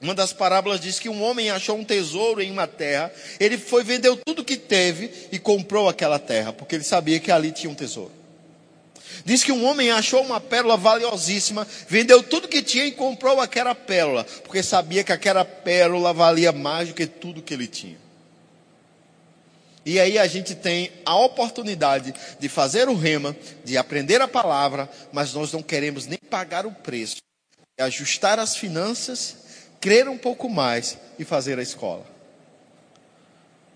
uma das parábolas diz que um homem achou um tesouro em uma terra, ele foi, vendeu tudo que teve e comprou aquela terra, porque ele sabia que ali tinha um tesouro. Diz que um homem achou uma pérola valiosíssima, vendeu tudo que tinha e comprou aquela pérola, porque sabia que aquela pérola valia mais do que tudo que ele tinha. E aí a gente tem a oportunidade de fazer o rema, de aprender a palavra, mas nós não queremos nem pagar o preço, ajustar as finanças crer um pouco mais e fazer a escola.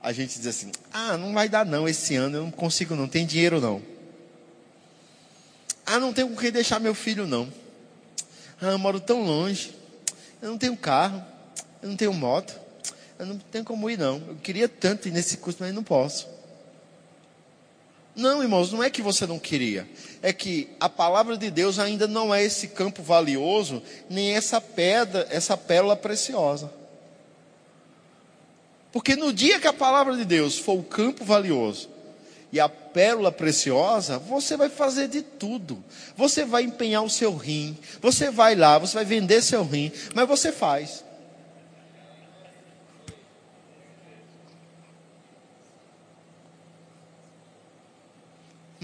A gente diz assim: ah, não vai dar não esse ano, eu não consigo não, tem dinheiro não. Ah, não tenho com quem deixar meu filho não. Ah, eu moro tão longe, eu não tenho carro, eu não tenho moto. Eu não tenho como ir, não. Eu queria tanto ir nesse curso, mas não posso. Não, irmãos, não é que você não queria. É que a palavra de Deus ainda não é esse campo valioso, nem essa pedra, essa pérola preciosa. Porque no dia que a palavra de Deus for o campo valioso e a pérola preciosa, você vai fazer de tudo. Você vai empenhar o seu rim, você vai lá, você vai vender seu rim, mas você faz.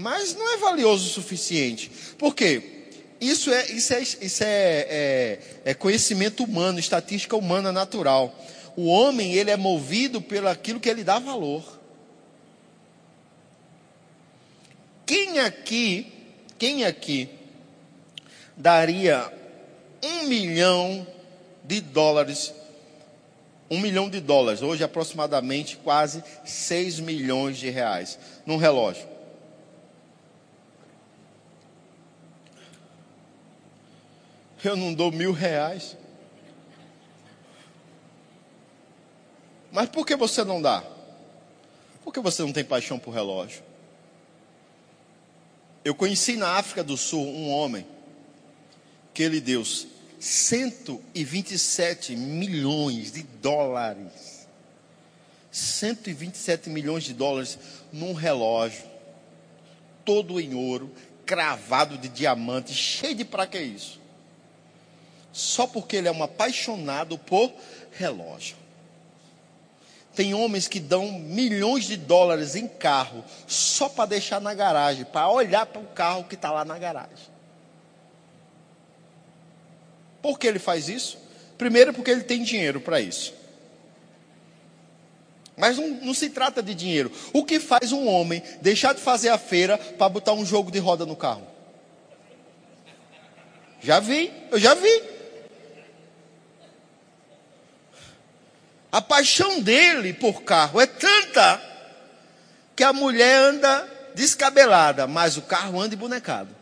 Mas não é valioso o suficiente. Por quê? Isso é, isso é, isso é, é, é conhecimento humano, estatística humana natural. O homem, ele é movido pelo aquilo que ele dá valor. Quem aqui, quem aqui daria um milhão de dólares, um milhão de dólares, hoje aproximadamente quase seis milhões de reais, num relógio? Eu não dou mil reais. Mas por que você não dá? Por que você não tem paixão por relógio? Eu conheci na África do Sul um homem que ele deu 127 milhões de dólares. 127 milhões de dólares num relógio, todo em ouro, cravado de diamante, cheio de para que isso? Só porque ele é um apaixonado por relógio. Tem homens que dão milhões de dólares em carro só para deixar na garagem, para olhar para o carro que está lá na garagem. Por que ele faz isso? Primeiro, porque ele tem dinheiro para isso. Mas não, não, se trata de dinheiro. O que faz um homem deixar de fazer a feira para botar um jogo de roda no carro? Já vi, eu já vi. A paixão dele por carro é tanta que a mulher anda descabelada, mas o carro anda embonecado.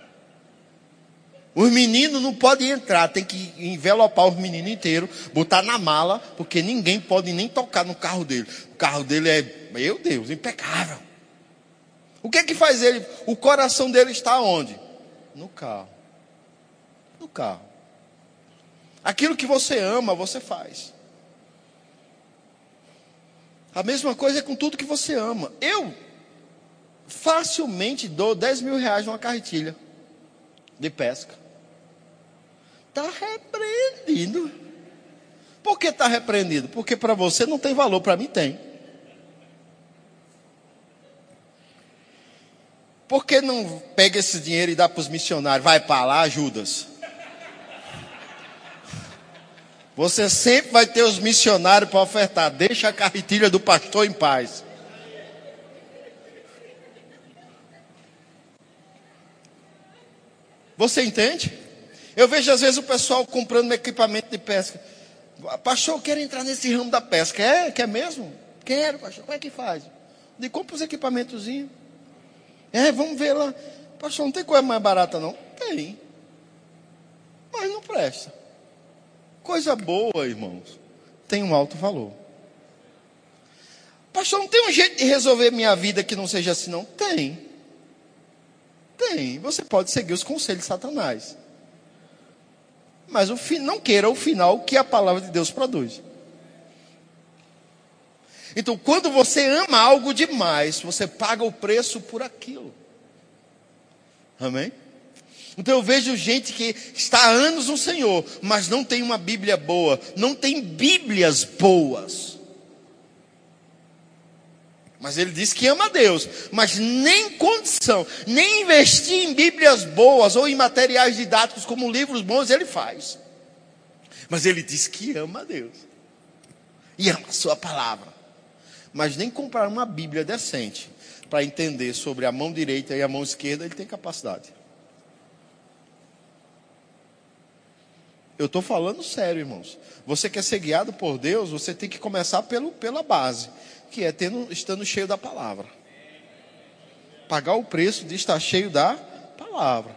Os meninos não podem entrar, tem que envelopar os meninos inteiros, botar na mala, porque ninguém pode nem tocar no carro dele. O carro dele é, meu Deus, impecável. O que é que faz ele? O coração dele está onde? No carro. No carro. Aquilo que você ama, você faz. A mesma coisa é com tudo que você ama. Eu facilmente dou 10 mil reais numa carretilha de pesca. Está repreendido. Por que está repreendido? Porque para você não tem valor, para mim tem. Por que não pega esse dinheiro e dá para os missionários? Vai para lá, Judas. Você sempre vai ter os missionários para ofertar. Deixa a carretilha do pastor em paz. Você entende? Eu vejo às vezes o pessoal comprando equipamento de pesca. Pastor, eu quero entrar nesse ramo da pesca. É? Quer mesmo? Quero, pastor. Como é que faz? De compra os equipamentozinhos. É, vamos ver lá. Pastor, não tem coisa mais barata não? Tem. Mas não presta. Coisa boa, irmãos, tem um alto valor. Pastor, não tem um jeito de resolver minha vida que não seja assim, não? Tem. Tem. Você pode seguir os conselhos de Satanás. Mas o não queira o final que a palavra de Deus produz. Então, quando você ama algo demais, você paga o preço por aquilo. Amém? Então eu vejo gente que está há anos no Senhor, mas não tem uma Bíblia boa, não tem Bíblias boas. Mas ele diz que ama a Deus, mas nem condição, nem investir em Bíblias boas ou em materiais didáticos como livros bons ele faz. Mas ele diz que ama a Deus e ama a Sua palavra, mas nem comprar uma Bíblia decente para entender sobre a mão direita e a mão esquerda ele tem capacidade. Eu estou falando sério, irmãos. Você quer ser guiado por Deus, você tem que começar pelo, pela base, que é tendo, estando cheio da palavra. Pagar o preço de estar cheio da palavra.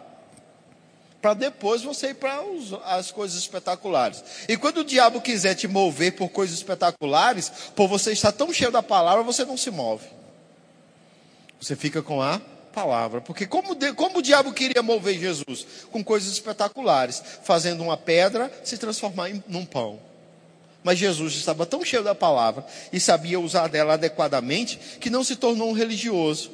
para depois você ir para as coisas espetaculares. E quando o diabo quiser te mover por coisas espetaculares, por você estar tão cheio da palavra, você não se move. Você fica com a palavra. Porque como, como o diabo queria mover Jesus? Com coisas espetaculares, fazendo uma pedra se transformar em num pão. Mas Jesus estava tão cheio da palavra e sabia usar dela adequadamente que não se tornou um religioso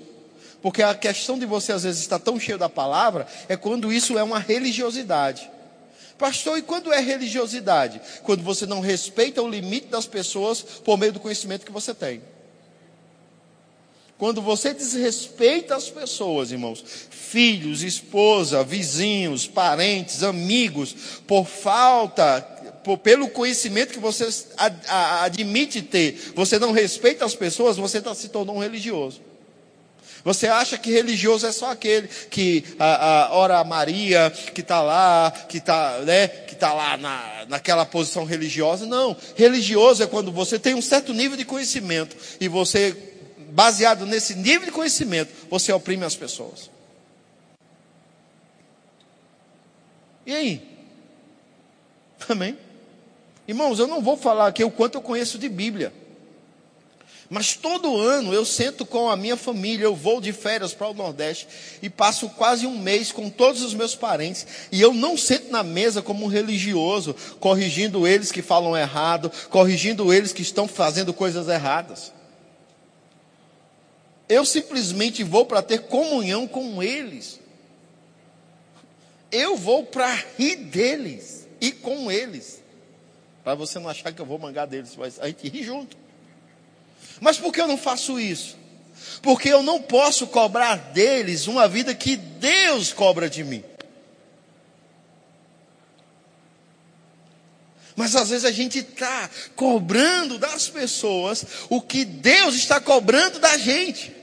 porque a questão de você às vezes estar tão cheio da palavra é quando isso é uma religiosidade. Pastor, e quando é religiosidade? Quando você não respeita o limite das pessoas por meio do conhecimento que você tem. Quando você desrespeita as pessoas, irmãos, filhos, esposa, vizinhos, parentes, amigos, por falta, por, pelo conhecimento que você ad, admite ter, você não respeita as pessoas, você tá, se tornou um religioso. Você acha que religioso é só aquele que a, a, ora a Maria, que está lá, que está né, que tá lá na, naquela posição religiosa? Não. Religioso é quando você tem um certo nível de conhecimento e você, baseado nesse nível de conhecimento, você oprime as pessoas. E aí? Amém? Irmãos, eu não vou falar aqui o quanto eu conheço de Bíblia. Mas todo ano eu sento com a minha família, eu vou de férias para o Nordeste e passo quase um mês com todos os meus parentes. E eu não sento na mesa como um religioso, corrigindo eles que falam errado, corrigindo eles que estão fazendo coisas erradas. Eu simplesmente vou para ter comunhão com eles. Eu vou para rir deles e com eles. Para você não achar que eu vou mangar deles, mas a gente ri junto. Mas por que eu não faço isso? Porque eu não posso cobrar deles uma vida que Deus cobra de mim. Mas às vezes a gente está cobrando das pessoas o que Deus está cobrando da gente.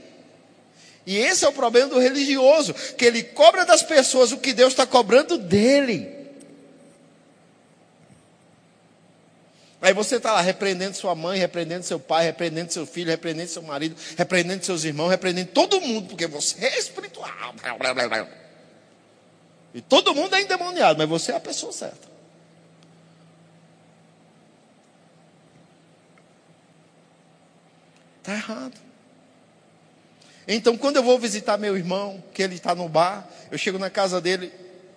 E esse é o problema do religioso, que ele cobra das pessoas o que Deus está cobrando dele. Aí você está lá repreendendo sua mãe, repreendendo seu pai, repreendendo seu filho, repreendendo seu marido, repreendendo seus irmãos, repreendendo todo mundo, porque você é espiritual. E todo mundo é endemoniado, mas você é a pessoa certa. Está errado. Então, quando eu vou visitar meu irmão, que ele está no bar, eu chego na casa dele,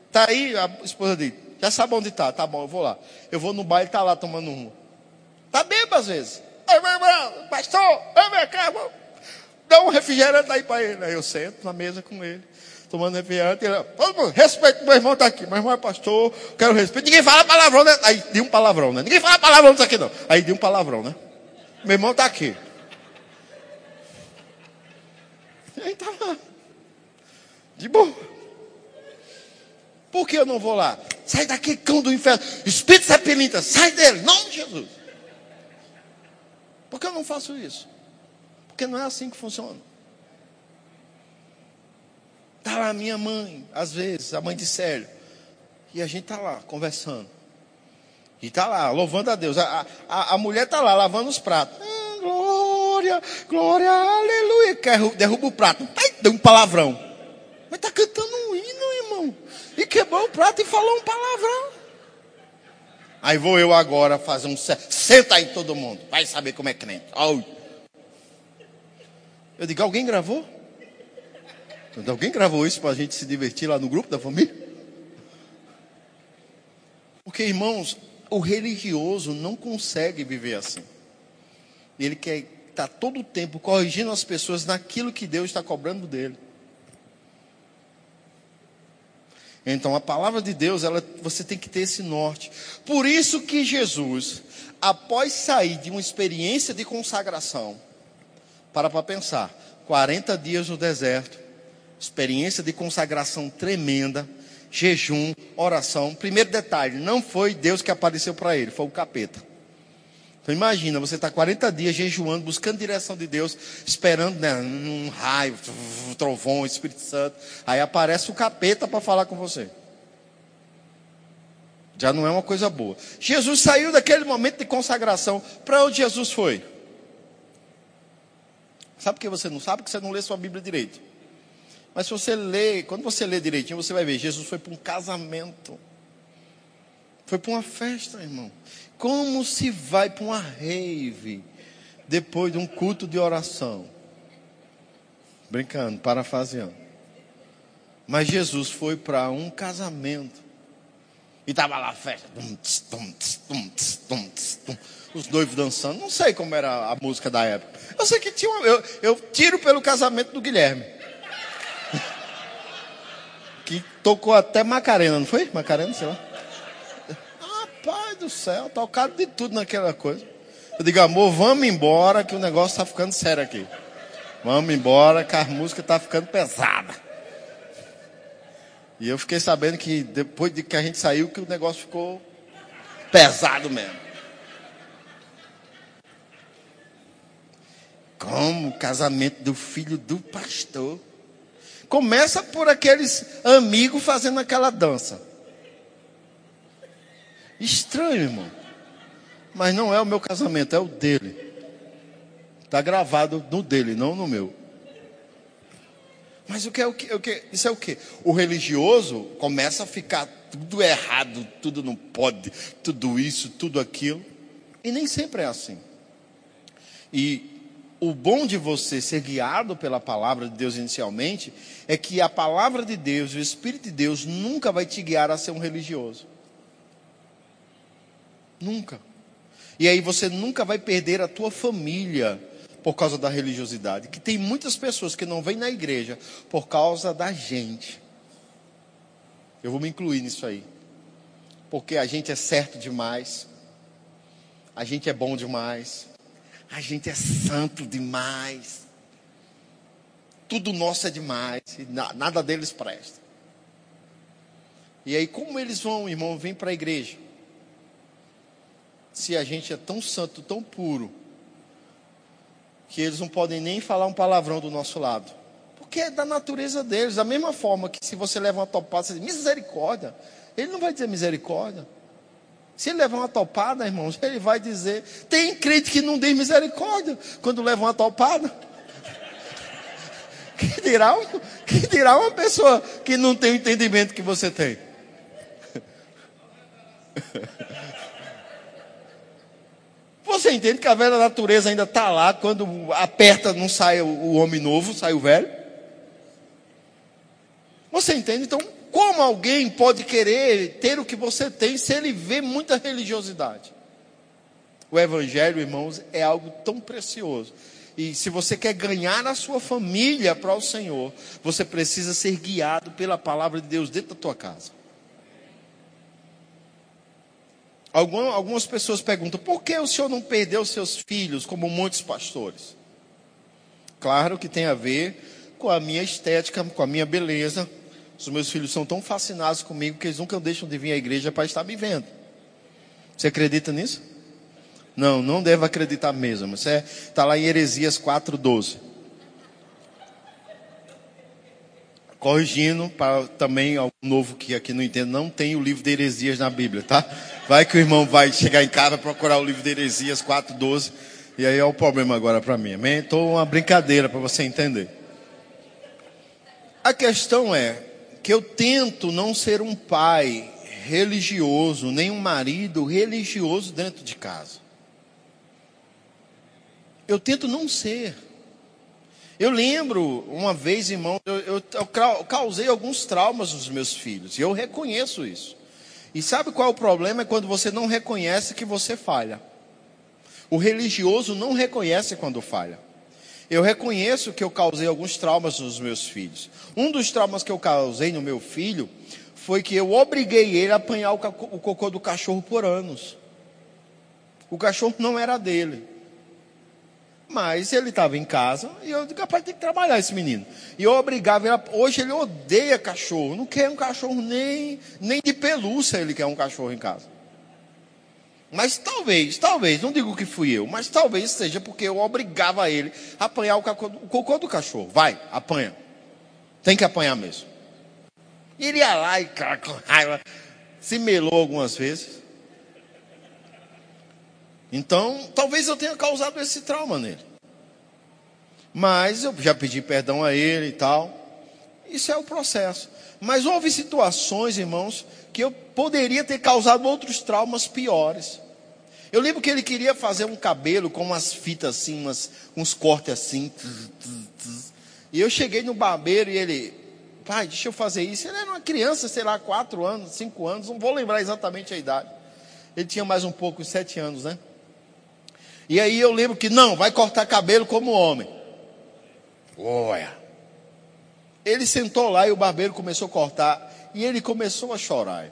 está aí a esposa dele. Já sabe onde está, tá bom, eu vou lá. Eu vou no bar, ele está lá tomando um. Está bêbado às vezes. Ei, meu irmão, pastor, vem cá, vou... dá um refrigerante aí para ele. Aí eu sento na mesa com ele, tomando refrigerante. Ele, respeito, meu irmão está aqui. Meu irmão é pastor, quero respeito. Ninguém fala palavrão, né? Aí de um palavrão, né? Ninguém fala palavrão nisso aqui não. Aí de um palavrão, né? Meu irmão está aqui. Aí está lá. De boa. Por que eu não vou lá? Sai daqui, cão do inferno. Espírito sepelinta, sai dele, em nome de Jesus. Por que eu não faço isso? Porque não é assim que funciona. Está lá minha mãe, às vezes, a mãe de Célio. E a gente está lá, conversando. E está lá, louvando a Deus. A, a, a mulher está lá, lavando os pratos. Ah, glória, glória, aleluia. Derruba o prato. Deu um palavrão. Mas está cantando um hino, irmão e quebrou o prato e falou um palavrão. Aí vou eu agora fazer um. Senta aí todo mundo, vai saber como é crente. Eu digo: alguém gravou? Alguém gravou isso para a gente se divertir lá no grupo da família? Porque, irmãos, o religioso não consegue viver assim. Ele quer estar tá todo o tempo corrigindo as pessoas naquilo que Deus está cobrando dele. Então a palavra de Deus, ela, você tem que ter esse norte. Por isso que Jesus, após sair de uma experiência de consagração, para para pensar, 40 dias no deserto, experiência de consagração tremenda, jejum, oração. Primeiro detalhe, não foi Deus que apareceu para ele, foi o capeta. Então imagina, você está 40 dias jejuando, buscando direção de Deus, esperando né, um raio, trovão, Espírito Santo. Aí aparece o capeta para falar com você. Já não é uma coisa boa. Jesus saiu daquele momento de consagração. Para onde Jesus foi? Sabe por que você não sabe? Porque você não lê sua Bíblia direito. Mas se você lê, quando você lê direitinho, você vai ver, Jesus foi para um casamento. Foi para uma festa, irmão. Como se vai para uma rave depois de um culto de oração? Brincando, parafraseando. Mas Jesus foi para um casamento. E estava lá a festa. Os noivos dançando. Não sei como era a música da época. Eu sei que tinha. Uma, eu, eu tiro pelo casamento do Guilherme. [LAUGHS] que tocou até Macarena, não foi? Macarena, sei lá. Rapaz do céu, tocado de tudo naquela coisa. Eu digo, amor, vamos embora que o negócio está ficando sério aqui. Vamos embora que a música está ficando pesada. E eu fiquei sabendo que depois de que a gente saiu, que o negócio ficou pesado mesmo. Como o casamento do filho do pastor. Começa por aqueles amigos fazendo aquela dança. Estranho, irmão. Mas não é o meu casamento, é o dele. Está gravado no dele, não no meu. Mas o que é o que, o que? Isso é o que? O religioso começa a ficar tudo errado, tudo não pode, tudo isso, tudo aquilo. E nem sempre é assim. E o bom de você ser guiado pela palavra de Deus inicialmente é que a palavra de Deus, o Espírito de Deus, nunca vai te guiar a ser um religioso. Nunca. E aí você nunca vai perder a tua família por causa da religiosidade. Que tem muitas pessoas que não vêm na igreja por causa da gente. Eu vou me incluir nisso aí. Porque a gente é certo demais. A gente é bom demais. A gente é santo demais. Tudo nosso é demais. Nada deles presta. E aí, como eles vão, irmão, vir para a igreja? Se a gente é tão santo, tão puro, que eles não podem nem falar um palavrão do nosso lado. Porque é da natureza deles. Da mesma forma que se você leva uma topada, você diz misericórdia. Ele não vai dizer misericórdia. Se ele levar uma topada, irmãos, ele vai dizer. Tem crente que não diz misericórdia quando leva uma topada. [LAUGHS] Que dirá, que dirá uma pessoa que não tem o entendimento que você tem? [LAUGHS] Você entende que a velha natureza ainda está lá, quando aperta, não sai o homem novo, sai o velho? Você entende? Então, como alguém pode querer ter o que você tem se ele vê muita religiosidade? O Evangelho, irmãos, é algo tão precioso. E se você quer ganhar a sua família para o Senhor, você precisa ser guiado pela palavra de Deus dentro da tua casa. Algumas pessoas perguntam: por que o senhor não perdeu seus filhos, como muitos pastores? Claro que tem a ver com a minha estética, com a minha beleza. Os meus filhos são tão fascinados comigo que eles nunca deixam de vir à igreja para estar me vendo. Você acredita nisso? Não, não deve acreditar mesmo. Está lá em Heresias 4,12. Corrigindo para também algum novo que aqui não entende, não tem o livro de heresias na Bíblia, tá? Vai que o irmão vai chegar em casa procurar o livro de heresias 4:12 e aí é o problema agora para mim. Amém? Estou uma brincadeira para você entender. A questão é que eu tento não ser um pai religioso, nem um marido religioso dentro de casa. Eu tento não ser. Eu lembro uma vez, irmão, eu, eu, eu causei alguns traumas nos meus filhos, e eu reconheço isso. E sabe qual é o problema? É quando você não reconhece que você falha. O religioso não reconhece quando falha. Eu reconheço que eu causei alguns traumas nos meus filhos. Um dos traumas que eu causei no meu filho foi que eu obriguei ele a apanhar o cocô do cachorro por anos. O cachorro não era dele. Mas ele estava em casa e eu digo, rapaz, tem que trabalhar esse menino. E eu obrigava ele, hoje ele odeia cachorro, não quer um cachorro nem, nem de pelúcia ele quer um cachorro em casa. Mas talvez, talvez, não digo que fui eu, mas talvez seja porque eu obrigava ele a apanhar o cocô, o cocô do cachorro. Vai, apanha. Tem que apanhar mesmo. E ele ia lá e com raiva, se melou algumas vezes. Então, talvez eu tenha causado esse trauma nele. Mas eu já pedi perdão a ele e tal. Isso é o processo. Mas houve situações, irmãos, que eu poderia ter causado outros traumas piores. Eu lembro que ele queria fazer um cabelo com umas fitas assim, umas, uns cortes assim. E eu cheguei no barbeiro e ele, pai, deixa eu fazer isso. Ele era uma criança, sei lá, quatro anos, cinco anos, não vou lembrar exatamente a idade. Ele tinha mais um pouco, sete anos, né? E aí eu lembro que, não, vai cortar cabelo como homem. Olha. Ele sentou lá e o barbeiro começou a cortar. E ele começou a chorar. O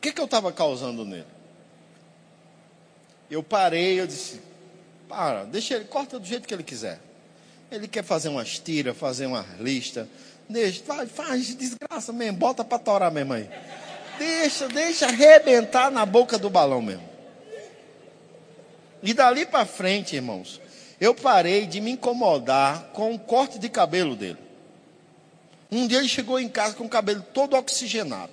que, que eu estava causando nele? Eu parei, eu disse, para, deixa ele, corta do jeito que ele quiser. Ele quer fazer umas tiras, fazer uma lista. Deixa, faz, faz desgraça mesmo, bota para torar mesmo aí. Deixa, deixa arrebentar na boca do balão mesmo. E dali para frente, irmãos, eu parei de me incomodar com o corte de cabelo dele. Um dia ele chegou em casa com o cabelo todo oxigenado.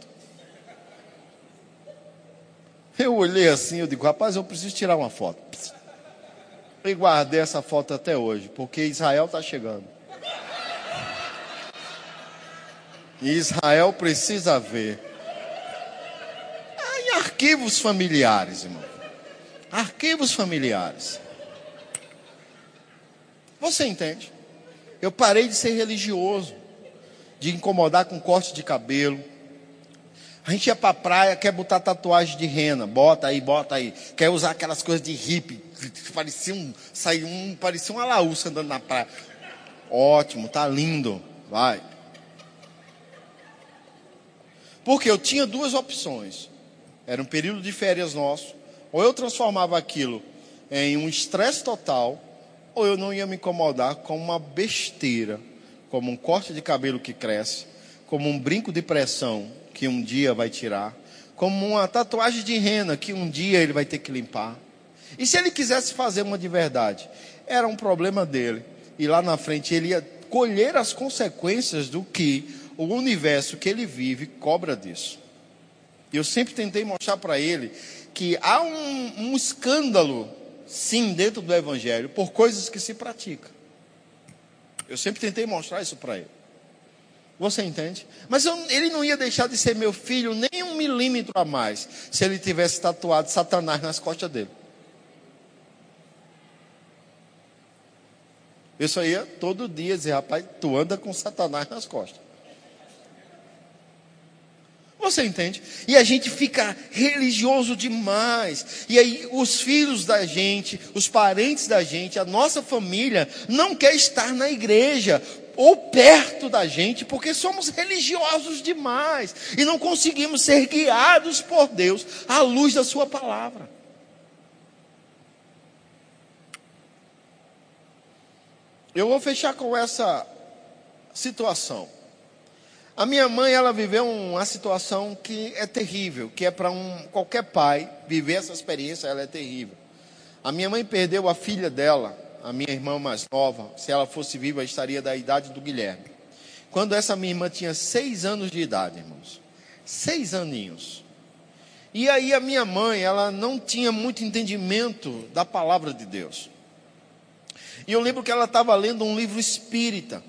Eu olhei assim, eu digo, rapaz, eu preciso tirar uma foto. E guardei essa foto até hoje, porque Israel está chegando. E Israel precisa ver. Ah, em arquivos familiares, irmão. Arquivos familiares. Você entende? Eu parei de ser religioso, de incomodar com corte de cabelo a gente ia para a praia, quer botar tatuagem de rena, bota aí, bota aí. Quer usar aquelas coisas de hippie, parecia um, saiu um, parecia uma laúça andando na praia. Ótimo, tá lindo, vai. Porque eu tinha duas opções. Era um período de férias nosso, ou eu transformava aquilo em um estresse total, ou eu não ia me incomodar com uma besteira, como um corte de cabelo que cresce, como um brinco de pressão que um dia vai tirar, como uma tatuagem de rena que um dia ele vai ter que limpar. E se ele quisesse fazer uma de verdade, era um problema dele. E lá na frente ele ia colher as consequências do que o universo que ele vive cobra disso. Eu sempre tentei mostrar para ele que há um, um escândalo, sim, dentro do Evangelho, por coisas que se praticam. Eu sempre tentei mostrar isso para ele. Você entende? Mas eu, ele não ia deixar de ser meu filho nem um milímetro a mais se ele tivesse tatuado Satanás nas costas dele. Eu só ia todo dia dizer, rapaz, tu anda com Satanás nas costas. Você entende? E a gente fica religioso demais. E aí os filhos da gente, os parentes da gente, a nossa família não quer estar na igreja ou perto da gente, porque somos religiosos demais e não conseguimos ser guiados por Deus à luz da Sua palavra. Eu vou fechar com essa situação. A minha mãe, ela viveu uma situação que é terrível, que é para um, qualquer pai viver essa experiência, ela é terrível. A minha mãe perdeu a filha dela a minha irmã mais nova, se ela fosse viva, estaria da idade do Guilherme. Quando essa minha irmã tinha seis anos de idade, irmãos. Seis aninhos. E aí a minha mãe, ela não tinha muito entendimento da palavra de Deus. E eu lembro que ela estava lendo um livro espírita.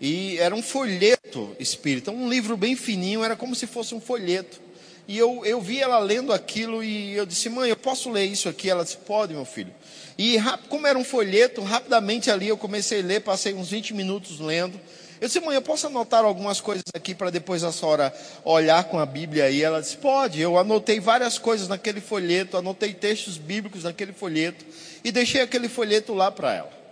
E era um folheto espírita, um livro bem fininho, era como se fosse um folheto. E eu, eu vi ela lendo aquilo e eu disse, mãe, eu posso ler isso aqui? Ela disse, pode, meu filho. E como era um folheto, rapidamente ali eu comecei a ler, passei uns 20 minutos lendo. Eu disse, mãe, eu posso anotar algumas coisas aqui para depois a senhora olhar com a Bíblia aí? Ela disse, pode. Eu anotei várias coisas naquele folheto, anotei textos bíblicos naquele folheto e deixei aquele folheto lá para ela.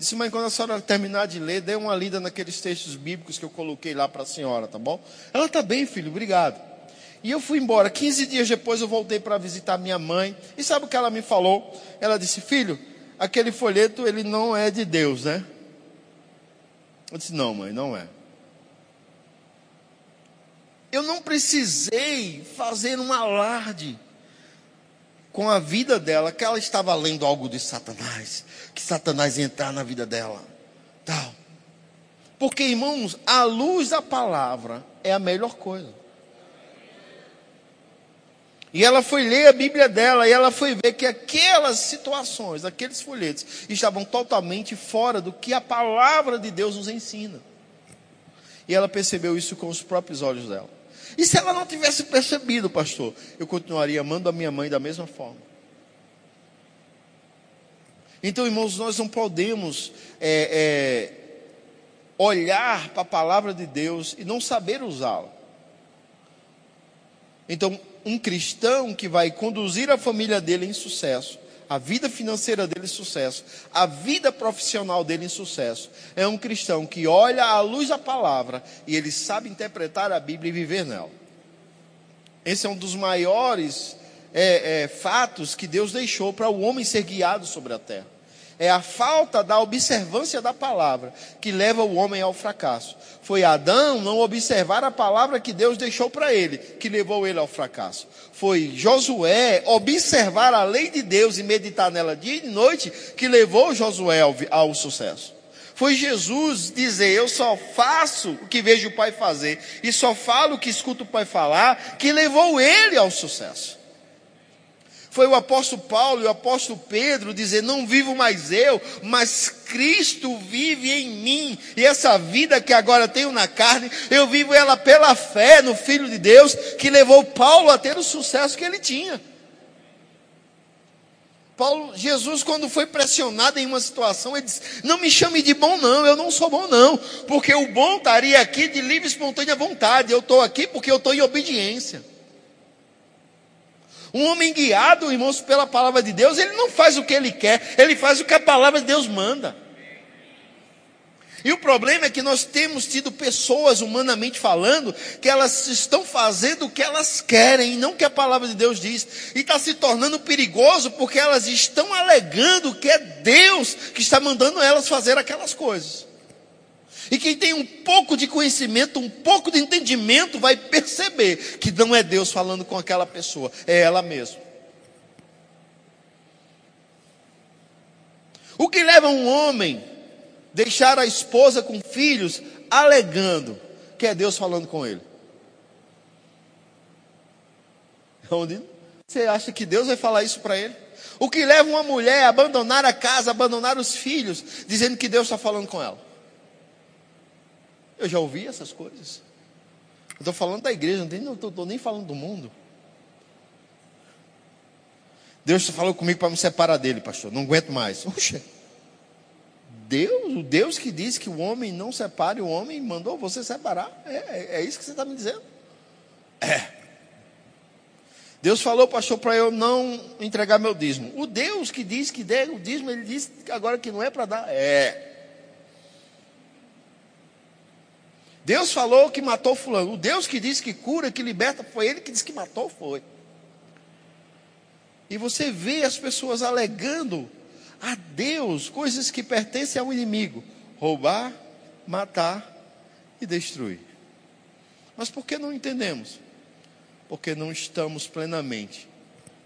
Disse, mãe, quando a senhora terminar de ler, dê uma lida naqueles textos bíblicos que eu coloquei lá para a senhora, tá bom? Ela está bem, filho, obrigado. E eu fui embora. 15 dias depois eu voltei para visitar minha mãe. E sabe o que ela me falou? Ela disse: Filho, aquele folheto ele não é de Deus, né? Eu disse: Não, mãe, não é. Eu não precisei fazer um alarde com a vida dela, que ela estava lendo algo de Satanás, que Satanás ia entrar na vida dela. Tal. Porque, irmãos, a luz da palavra é a melhor coisa. E ela foi ler a Bíblia dela e ela foi ver que aquelas situações, aqueles folhetos, estavam totalmente fora do que a palavra de Deus nos ensina. E ela percebeu isso com os próprios olhos dela. E se ela não tivesse percebido, pastor, eu continuaria amando a minha mãe da mesma forma. Então, irmãos, nós não podemos é, é, olhar para a palavra de Deus e não saber usá-la. Então, um cristão que vai conduzir a família dele em sucesso, a vida financeira dele em sucesso, a vida profissional dele em sucesso, é um cristão que olha à luz da palavra e ele sabe interpretar a Bíblia e viver nela. Esse é um dos maiores é, é, fatos que Deus deixou para o homem ser guiado sobre a terra. É a falta da observância da palavra que leva o homem ao fracasso. Foi Adão não observar a palavra que Deus deixou para ele, que levou ele ao fracasso. Foi Josué observar a lei de Deus e meditar nela dia e noite, que levou Josué ao, sucesso. Foi Jesus dizer: Eu só faço o que vejo o Pai fazer e só falo o que escuto o Pai falar, que levou ele ao sucesso. Foi o apóstolo Paulo e o apóstolo Pedro dizer: Não vivo mais eu, mas Cristo vive em mim. E essa vida que agora tenho na carne, eu vivo ela pela fé no Filho de Deus, que levou Paulo a ter o sucesso que ele tinha. Paulo, Jesus, quando foi pressionado em uma situação, ele disse: Não me chame de bom, não, eu não sou bom, não, porque o bom estaria aqui de livre e espontânea vontade. Eu estou aqui porque eu estou em obediência. Um homem guiado, irmãos, pela palavra de Deus, ele não faz o que ele quer, ele faz o que a palavra de Deus manda. E o problema é que nós temos tido pessoas, humanamente falando, que elas estão fazendo o que elas querem não o que a palavra de Deus diz. E está se tornando perigoso porque elas estão alegando que é Deus que está mandando elas fazer aquelas coisas. E quem tem um pouco de conhecimento, um pouco de entendimento, vai perceber que não é Deus falando com aquela pessoa, é ela mesma. O que leva um homem deixar a esposa com filhos alegando que é Deus falando com ele? Onde você acha que Deus vai falar isso para ele? O que leva uma mulher a abandonar a casa, abandonar os filhos, dizendo que Deus está falando com ela? Eu já ouvi essas coisas. Eu estou falando da igreja, não estou nem falando do mundo. Deus falou comigo para me separar dele, pastor. Não aguento mais. [LAUGHS] Oxe. Deus, o Deus que diz que o homem não separe o homem, mandou você separar. É, é, é isso que você está me dizendo? É. Deus falou, pastor, para eu não entregar meu dízimo. O Deus que diz que dê o dízimo, ele disse agora que não é para dar. É. Deus falou que matou fulano. O Deus que diz que cura, que liberta, foi ele que disse que matou, foi. E você vê as pessoas alegando a Deus coisas que pertencem ao inimigo: roubar, matar e destruir. Mas por que não entendemos? Porque não estamos plenamente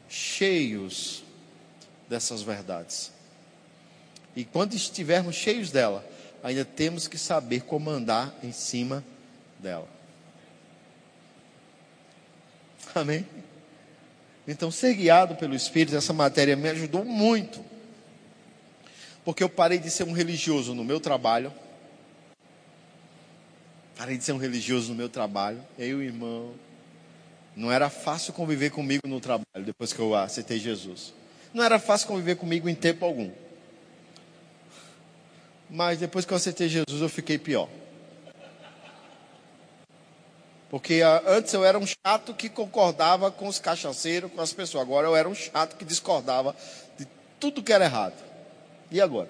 cheios dessas verdades. E quando estivermos cheios dela, ainda temos que saber comandar em cima dela. Amém? Então, ser guiado pelo Espírito, essa matéria me ajudou muito. Porque eu parei de ser um religioso no meu trabalho. Parei de ser um religioso no meu trabalho. Eu, irmão, não era fácil conviver comigo no trabalho depois que eu aceitei Jesus. Não era fácil conviver comigo em tempo algum. Mas depois que eu aceitei Jesus, eu fiquei pior. Porque ah, antes eu era um chato que concordava com os cachaceiros, com as pessoas. Agora eu era um chato que discordava de tudo que era errado. E agora?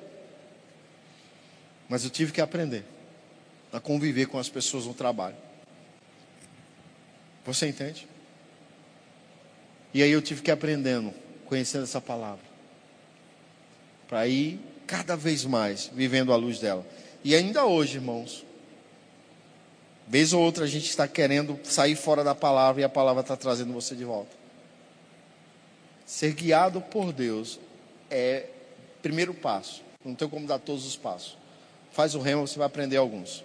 Mas eu tive que aprender a conviver com as pessoas no trabalho. Você entende? E aí eu tive que ir aprendendo, conhecendo essa palavra. Para ir cada vez mais vivendo a luz dela. E ainda hoje, irmãos, vez ou outra a gente está querendo sair fora da palavra e a palavra está trazendo você de volta. Ser guiado por Deus é primeiro passo. Não tem como dar todos os passos. Faz o remo, você vai aprender alguns.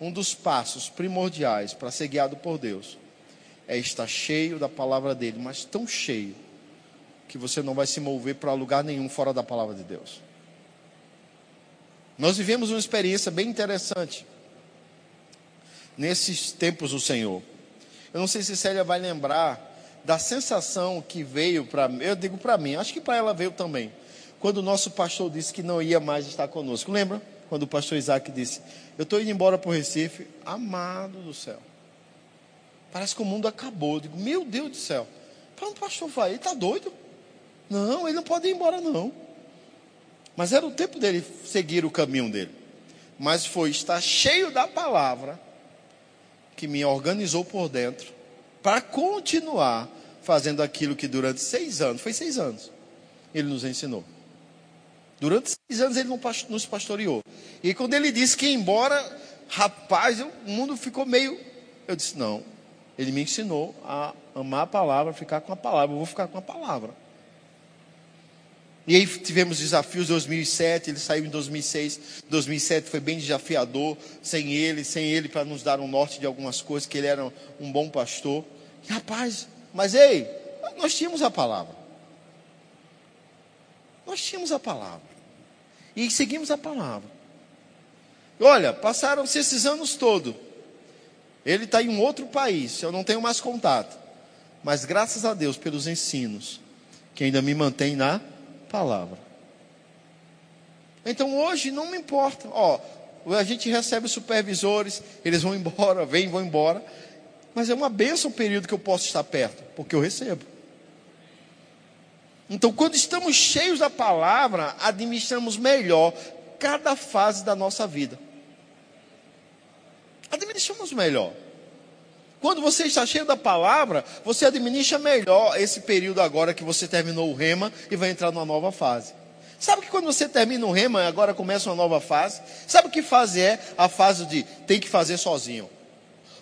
Um dos passos primordiais para ser guiado por Deus é estar cheio da palavra dele, mas tão cheio que você não vai se mover para lugar nenhum fora da palavra de Deus. Nós vivemos uma experiência bem interessante nesses tempos do Senhor. Eu não sei se Célia vai lembrar da sensação que veio para mim, eu digo para mim, acho que para ela veio também, quando o nosso pastor disse que não ia mais estar conosco. Lembra? Quando o pastor Isaac disse: Eu estou indo embora para o Recife, amado do céu. Parece que o mundo acabou. Eu digo, meu Deus do céu. Para onde o pastor vai? Ele está doido? Não, ele não pode ir embora, não. Mas era o tempo dele seguir o caminho dele. Mas foi estar cheio da palavra que me organizou por dentro para continuar fazendo aquilo que durante seis anos, foi seis anos, ele nos ensinou. Durante seis anos ele nos pastoreou. E quando ele disse que ia embora, rapaz, o mundo ficou meio. Eu disse: não. Ele me ensinou a amar a palavra, ficar com a palavra. Eu vou ficar com a palavra. E aí tivemos desafios em 2007, ele saiu em 2006. 2007 foi bem desafiador, sem ele, sem ele para nos dar um norte de algumas coisas, que ele era um bom pastor. E, rapaz, mas ei, nós tínhamos a palavra. Nós tínhamos a palavra. E seguimos a palavra. Olha, passaram-se esses anos todos. Ele está em um outro país, eu não tenho mais contato. Mas graças a Deus pelos ensinos, que ainda me mantém na palavra. Então hoje não me importa. Ó, a gente recebe supervisores, eles vão embora, [LAUGHS] vêm, vão embora. Mas é uma benção o período que eu posso estar perto, porque eu recebo. Então, quando estamos cheios da palavra, administramos melhor cada fase da nossa vida. Administramos melhor. Quando você está cheio da palavra, você administra melhor esse período agora que você terminou o rema e vai entrar numa nova fase. Sabe que quando você termina o rema e agora começa uma nova fase, sabe que fase é? A fase de tem que fazer sozinho.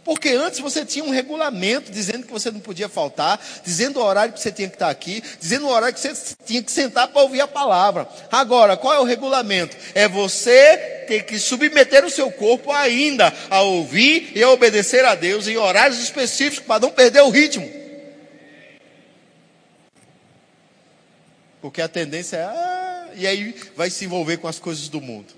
Porque antes você tinha um regulamento dizendo que você não podia faltar, dizendo o horário que você tinha que estar aqui, dizendo o horário que você tinha que sentar para ouvir a palavra. Agora, qual é o regulamento? É você ter que submeter o seu corpo ainda a ouvir e a obedecer a Deus em horários específicos para não perder o ritmo. Porque a tendência é, ah, e aí vai se envolver com as coisas do mundo.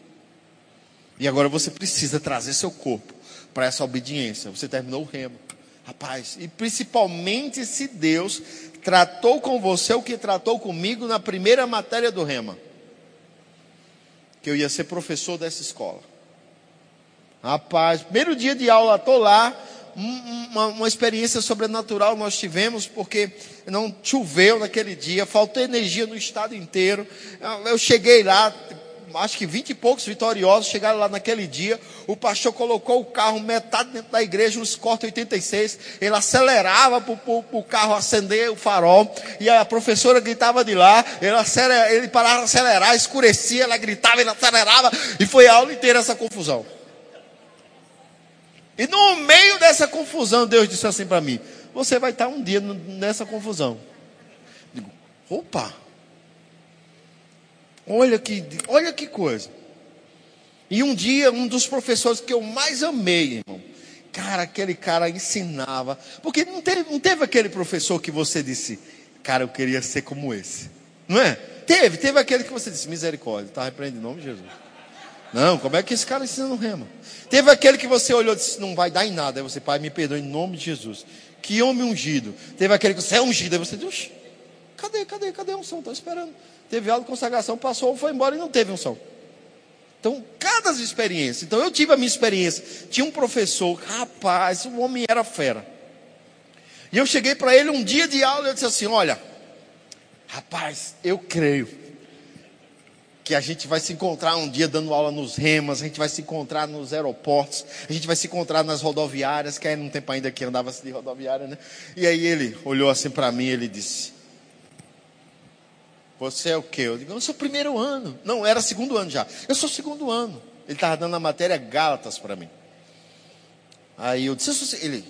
E agora você precisa trazer seu corpo para essa obediência. Você terminou o remo. Rapaz, e principalmente se Deus tratou com você o que tratou comigo na primeira matéria do rema. Que eu ia ser professor dessa escola. Rapaz, primeiro dia de aula, estou lá, uma, uma, experiência sobrenatural nós tivemos, porque não choveu naquele dia, faltou energia no estado inteiro. Eu cheguei lá, acho que vinte e poucos vitoriosos chegaram lá naquele dia. O pastor colocou o carro metade dentro da igreja, nos corta 86. Ele acelerava para o carro acender o farol. E a professora gritava de lá. Ele, ele parava de acelerar, escurecia, ela gritava, ele acelerava. E foi a aula inteira essa confusão. E no meio dessa confusão, Deus disse assim para mim: Você vai estar um dia nessa confusão. Digo, opa. Olha que, olha que coisa. E um dia, um dos professores que eu mais amei, irmão, cara, aquele cara ensinava. Porque não teve, não teve aquele professor que você disse, cara, eu queria ser como esse. Não é? Teve, teve aquele que você disse, misericórdia, está repreendendo em nome de Jesus. Não, como é que esse cara ensina no rema? Teve aquele que você olhou e disse, não vai dar em nada. Aí você, pai, me perdoe em nome de Jesus. Que homem ungido. Teve aquele que você é ungido. Aí você disse, cadê, cadê, cadê a unção? Estou esperando teve aula de consagração, passou, foi embora e não teve unção. Então, cada experiência. Então, eu tive a minha experiência. Tinha um professor, rapaz, o homem era fera. E eu cheguei para ele um dia de aula e eu disse assim: Olha, rapaz, eu creio que a gente vai se encontrar um dia dando aula nos remas, a gente vai se encontrar nos aeroportos, a gente vai se encontrar nas rodoviárias, que aí não tempo ainda que andava de rodoviária, né? E aí ele olhou assim para mim e ele disse: você é o quê? Eu digo, eu sou primeiro ano. Não, era segundo ano já. Eu sou segundo ano. Ele estava dando a matéria Gálatas para mim. Aí eu disse, ele,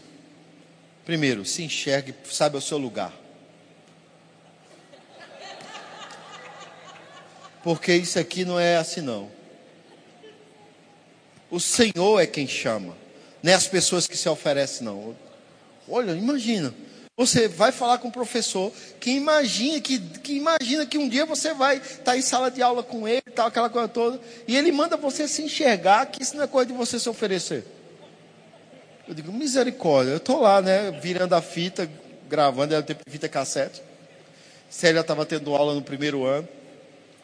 primeiro, se enxergue, sabe o seu lugar. Porque isso aqui não é assim não. O Senhor é quem chama, não é as pessoas que se oferecem não. Olha, imagina. Você vai falar com o professor que imagina que, que imagina que um dia você vai estar tá em sala de aula com ele, tal, aquela coisa toda, e ele manda você se enxergar que isso não é coisa de você se oferecer. Eu digo, misericórdia, eu estou lá, né, virando a fita, gravando, ela tem fita cassete. Célia estava tendo aula no primeiro ano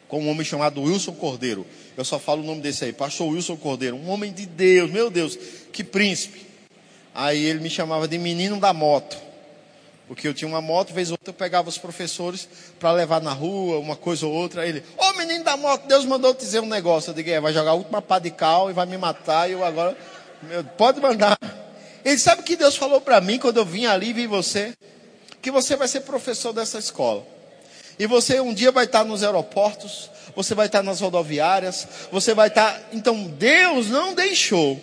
com um homem chamado Wilson Cordeiro. Eu só falo o nome desse aí, pastor Wilson Cordeiro, um homem de Deus, meu Deus, que príncipe. Aí ele me chamava de menino da moto. Porque eu tinha uma moto, vez ou outra eu pegava os professores para levar na rua, uma coisa ou outra. Aí ele, ô oh, menino da moto, Deus mandou te dizer um negócio. Eu digo, é, vai jogar a última pá de cal e vai me matar. E eu agora, meu, pode mandar. Ele sabe que Deus falou para mim quando eu vim ali e vi você? Que você vai ser professor dessa escola. E você um dia vai estar nos aeroportos, você vai estar nas rodoviárias, você vai estar. Então Deus não deixou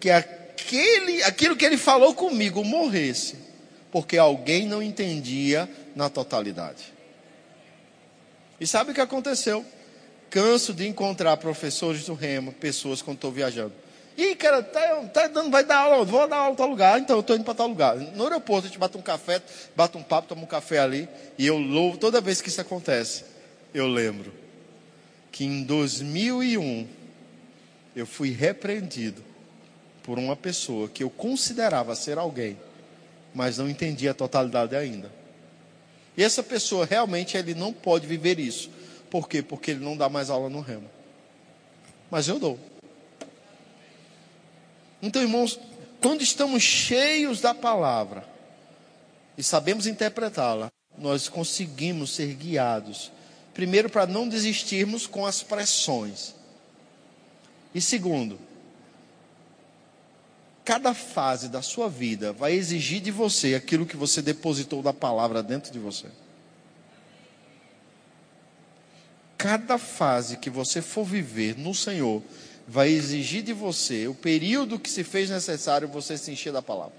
que aquele, aquilo que ele falou comigo morresse porque alguém não entendia na totalidade. E sabe o que aconteceu? Canso de encontrar professores do Rema, pessoas quando estou viajando. E cara, tá, tá, dando, vai dar aula, vou dar aula em tal lugar, então eu estou indo para tal lugar. No aeroporto a gente bate um café, bate um papo, toma um café ali, e eu louvo toda vez que isso acontece. Eu lembro que em 2001 eu fui repreendido por uma pessoa que eu considerava ser alguém mas não entendia a totalidade ainda. E essa pessoa realmente ele não pode viver isso. Por quê? Porque ele não dá mais aula no remo. Mas eu dou. Então, irmãos, quando estamos cheios da palavra e sabemos interpretá-la, nós conseguimos ser guiados. Primeiro, para não desistirmos com as pressões. E segundo, cada fase da sua vida vai exigir de você aquilo que você depositou da palavra dentro de você. Cada fase que você for viver no Senhor vai exigir de você o período que se fez necessário você se encher da palavra.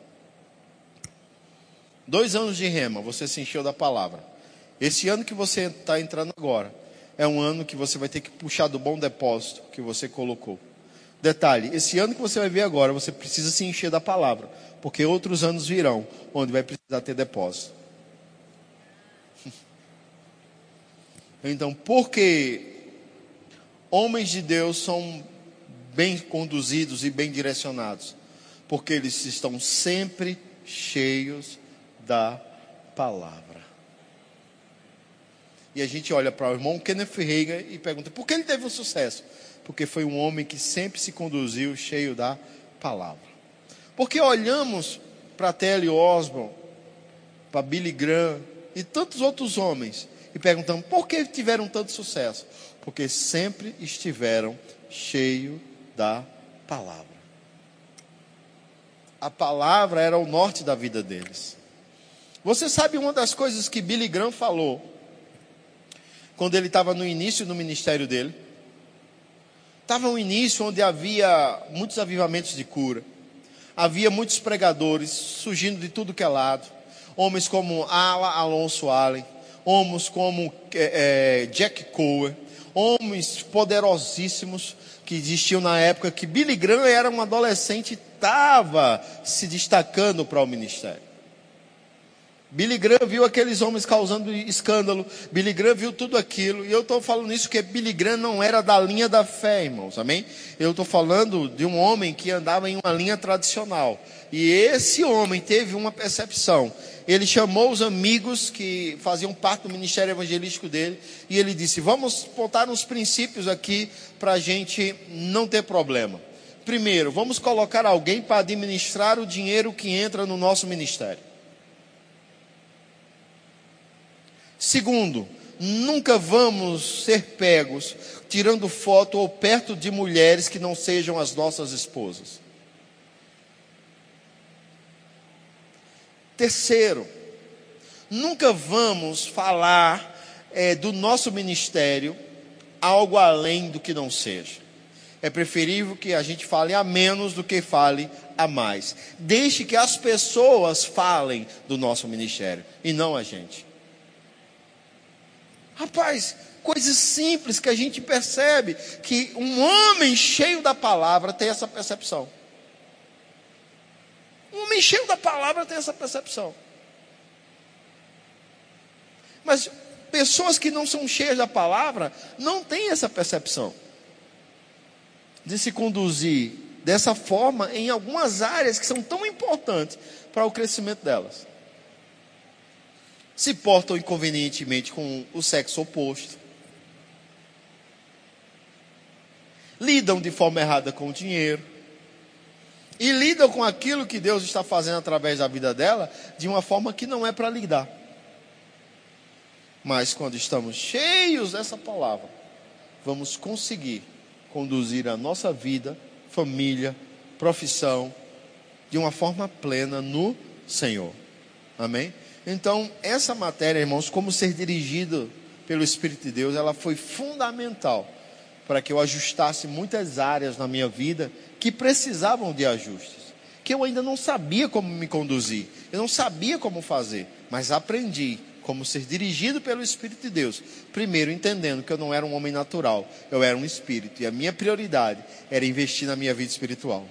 Dois anos de rema, você se encheu da palavra. Esse ano que você está entrando agora é um ano que você vai ter que puxar do bom depósito que você colocou. Detalhe: esse ano que você vai ver agora, você precisa se encher da palavra, porque outros anos virão onde vai precisar ter depósito. [LAUGHS] Então, porque homens de Deus são bem conduzidos e bem direcionados? Porque eles estão sempre cheios da palavra. E a gente olha para o irmão Kenneth Reagan e pergunta: por que ele teve um sucesso? Porque foi um homem que sempre se conduziu cheio da palavra. Porque olhamos para Telly Osborne, para Billy Graham e tantos outros homens e perguntamos por que tiveram tanto sucesso? Porque sempre estiveram cheios da palavra. A palavra era o norte da vida deles. Você sabe uma das coisas que Billy Graham falou quando ele estava no início do ministério dele? Estava um início onde havia muitos avivamentos de cura. Havia muitos pregadores surgindo de tudo que é lado. Homens como Ala Alonso Allen, homens como é, é, Jack Cower, homens poderosíssimos que existiam na época que Billy Graham era um adolescente e estava se destacando para o ministério. Billy Graham viu aqueles homens causando escândalo. Billy Graham viu tudo aquilo. E eu estou falando isso porque Billy Graham não era da linha da fé, irmãos. Amém? Eu estou falando de um homem que andava em uma linha tradicional. E esse homem teve uma percepção. Ele chamou os amigos que faziam parte do ministério evangelístico dele. E ele disse: Vamos botar uns princípios aqui para a gente não ter problema. Primeiro, vamos colocar alguém para administrar o dinheiro que entra no nosso ministério. Segundo, nunca vamos ser pegos tirando foto ou perto de mulheres que não sejam as nossas esposas. Terceiro, nunca vamos falar é, do nosso ministério algo além do que não seja. É preferível que a gente fale a menos do que fale a mais. Deixe que as pessoas falem do nosso ministério e não a gente. Rapaz, coisas simples que a gente percebe que um homem cheio da palavra tem essa percepção. Um homem cheio da palavra tem essa percepção. Mas pessoas que não são cheias da palavra não têm essa percepção de se conduzir dessa forma em algumas áreas que são tão importantes para o crescimento delas. Se portam inconvenientemente com o sexo oposto. Lidam de forma errada com o dinheiro. E lidam com aquilo que Deus está fazendo através da vida dela de uma forma que não é para lidar. Mas quando estamos cheios dessa palavra, vamos conseguir conduzir a nossa vida, família, profissão, de uma forma plena no Senhor. Amém? Então, essa matéria, irmãos, como ser dirigido pelo Espírito de Deus, ela foi fundamental para que eu ajustasse muitas áreas na minha vida que precisavam de ajustes, que eu ainda não sabia como me conduzir, eu não sabia como fazer, mas aprendi como ser dirigido pelo Espírito de Deus. Primeiro, entendendo que eu não era um homem natural, eu era um espírito. E a minha prioridade era investir na minha vida espiritual.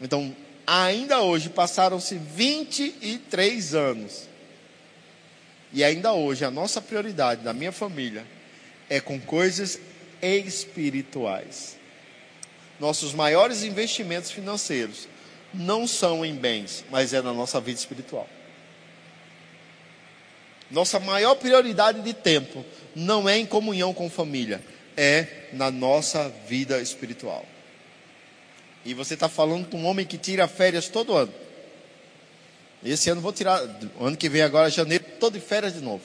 Então, ainda hoje, passaram-se 23 anos. E ainda hoje, a nossa prioridade da minha família é com coisas espirituais. Nossos maiores investimentos financeiros não são em bens, mas é na nossa vida espiritual. Nossa maior prioridade de tempo não é em comunhão com família, é na nossa vida espiritual. E você está falando com um homem que tira férias todo ano. Esse ano vou tirar, ano que vem agora, janeiro, todo de férias de novo.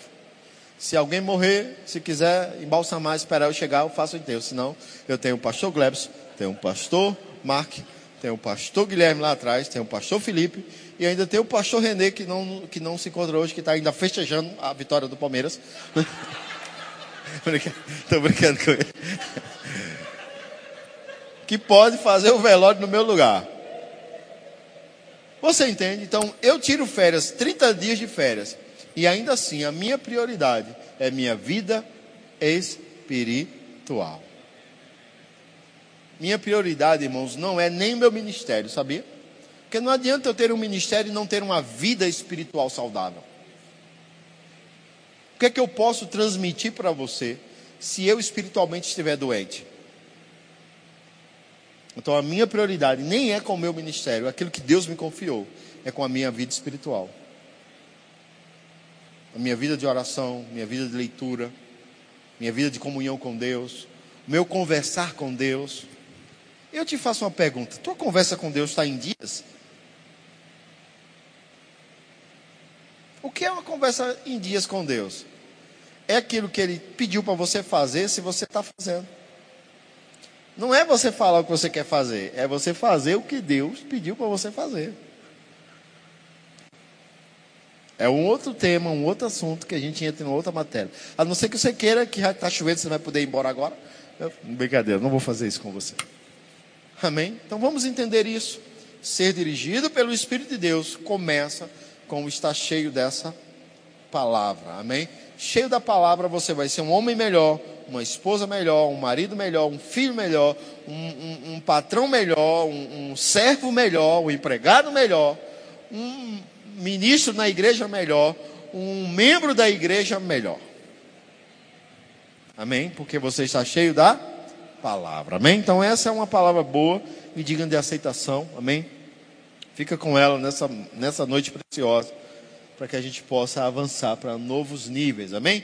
Se alguém morrer, se quiser embalsamar, esperar eu chegar, eu faço o enterro. Senão, eu tenho o pastor Glebson, tenho o pastor Mark, tem o pastor Guilherme lá atrás, tem o pastor Felipe e ainda tem o pastor Renê que não, que não se encontra hoje, que está ainda festejando a vitória do Palmeiras. [LAUGHS] Estou brincando com ele. Que pode fazer o velório no meu lugar. Você entende? Então, eu tiro férias, 30 dias de férias. E ainda assim, a minha prioridade é minha vida espiritual. Minha prioridade, irmãos, não é nem meu ministério, sabia? Porque não adianta eu ter um ministério e não ter uma vida espiritual saudável. O que é que eu posso transmitir para você se eu espiritualmente estiver doente? Então a minha prioridade nem é com o meu ministério, aquilo que Deus me confiou, é com a minha vida espiritual. A minha vida de oração, minha vida de leitura, minha vida de comunhão com Deus, meu conversar com Deus. Eu te faço uma pergunta: tua conversa com Deus está em dias? O que é uma conversa em dias com Deus? É aquilo que Ele pediu para você fazer, se você está fazendo. Não é você falar o que você quer fazer, é você fazer o que Deus pediu para você fazer. É um outro tema, um outro assunto que a gente entra em outra matéria. A não ser que você queira que já está chovendo, você vai poder ir embora agora. Brincadeira, não vou fazer isso com você. Amém? Então vamos entender isso. Ser dirigido pelo Espírito de Deus começa com estar cheio dessa palavra. Amém? Cheio da palavra, você vai ser um homem melhor, uma esposa melhor, um marido melhor, um filho melhor, um, um, um patrão melhor, um, um servo melhor, um empregado melhor, um ministro na igreja melhor, um membro da igreja melhor. Amém? Porque você está cheio da palavra. Amém? Então essa é uma palavra boa e digna de aceitação. Amém? Fica com ela nessa, nessa noite preciosa para que a gente possa avançar para novos níveis. Amém?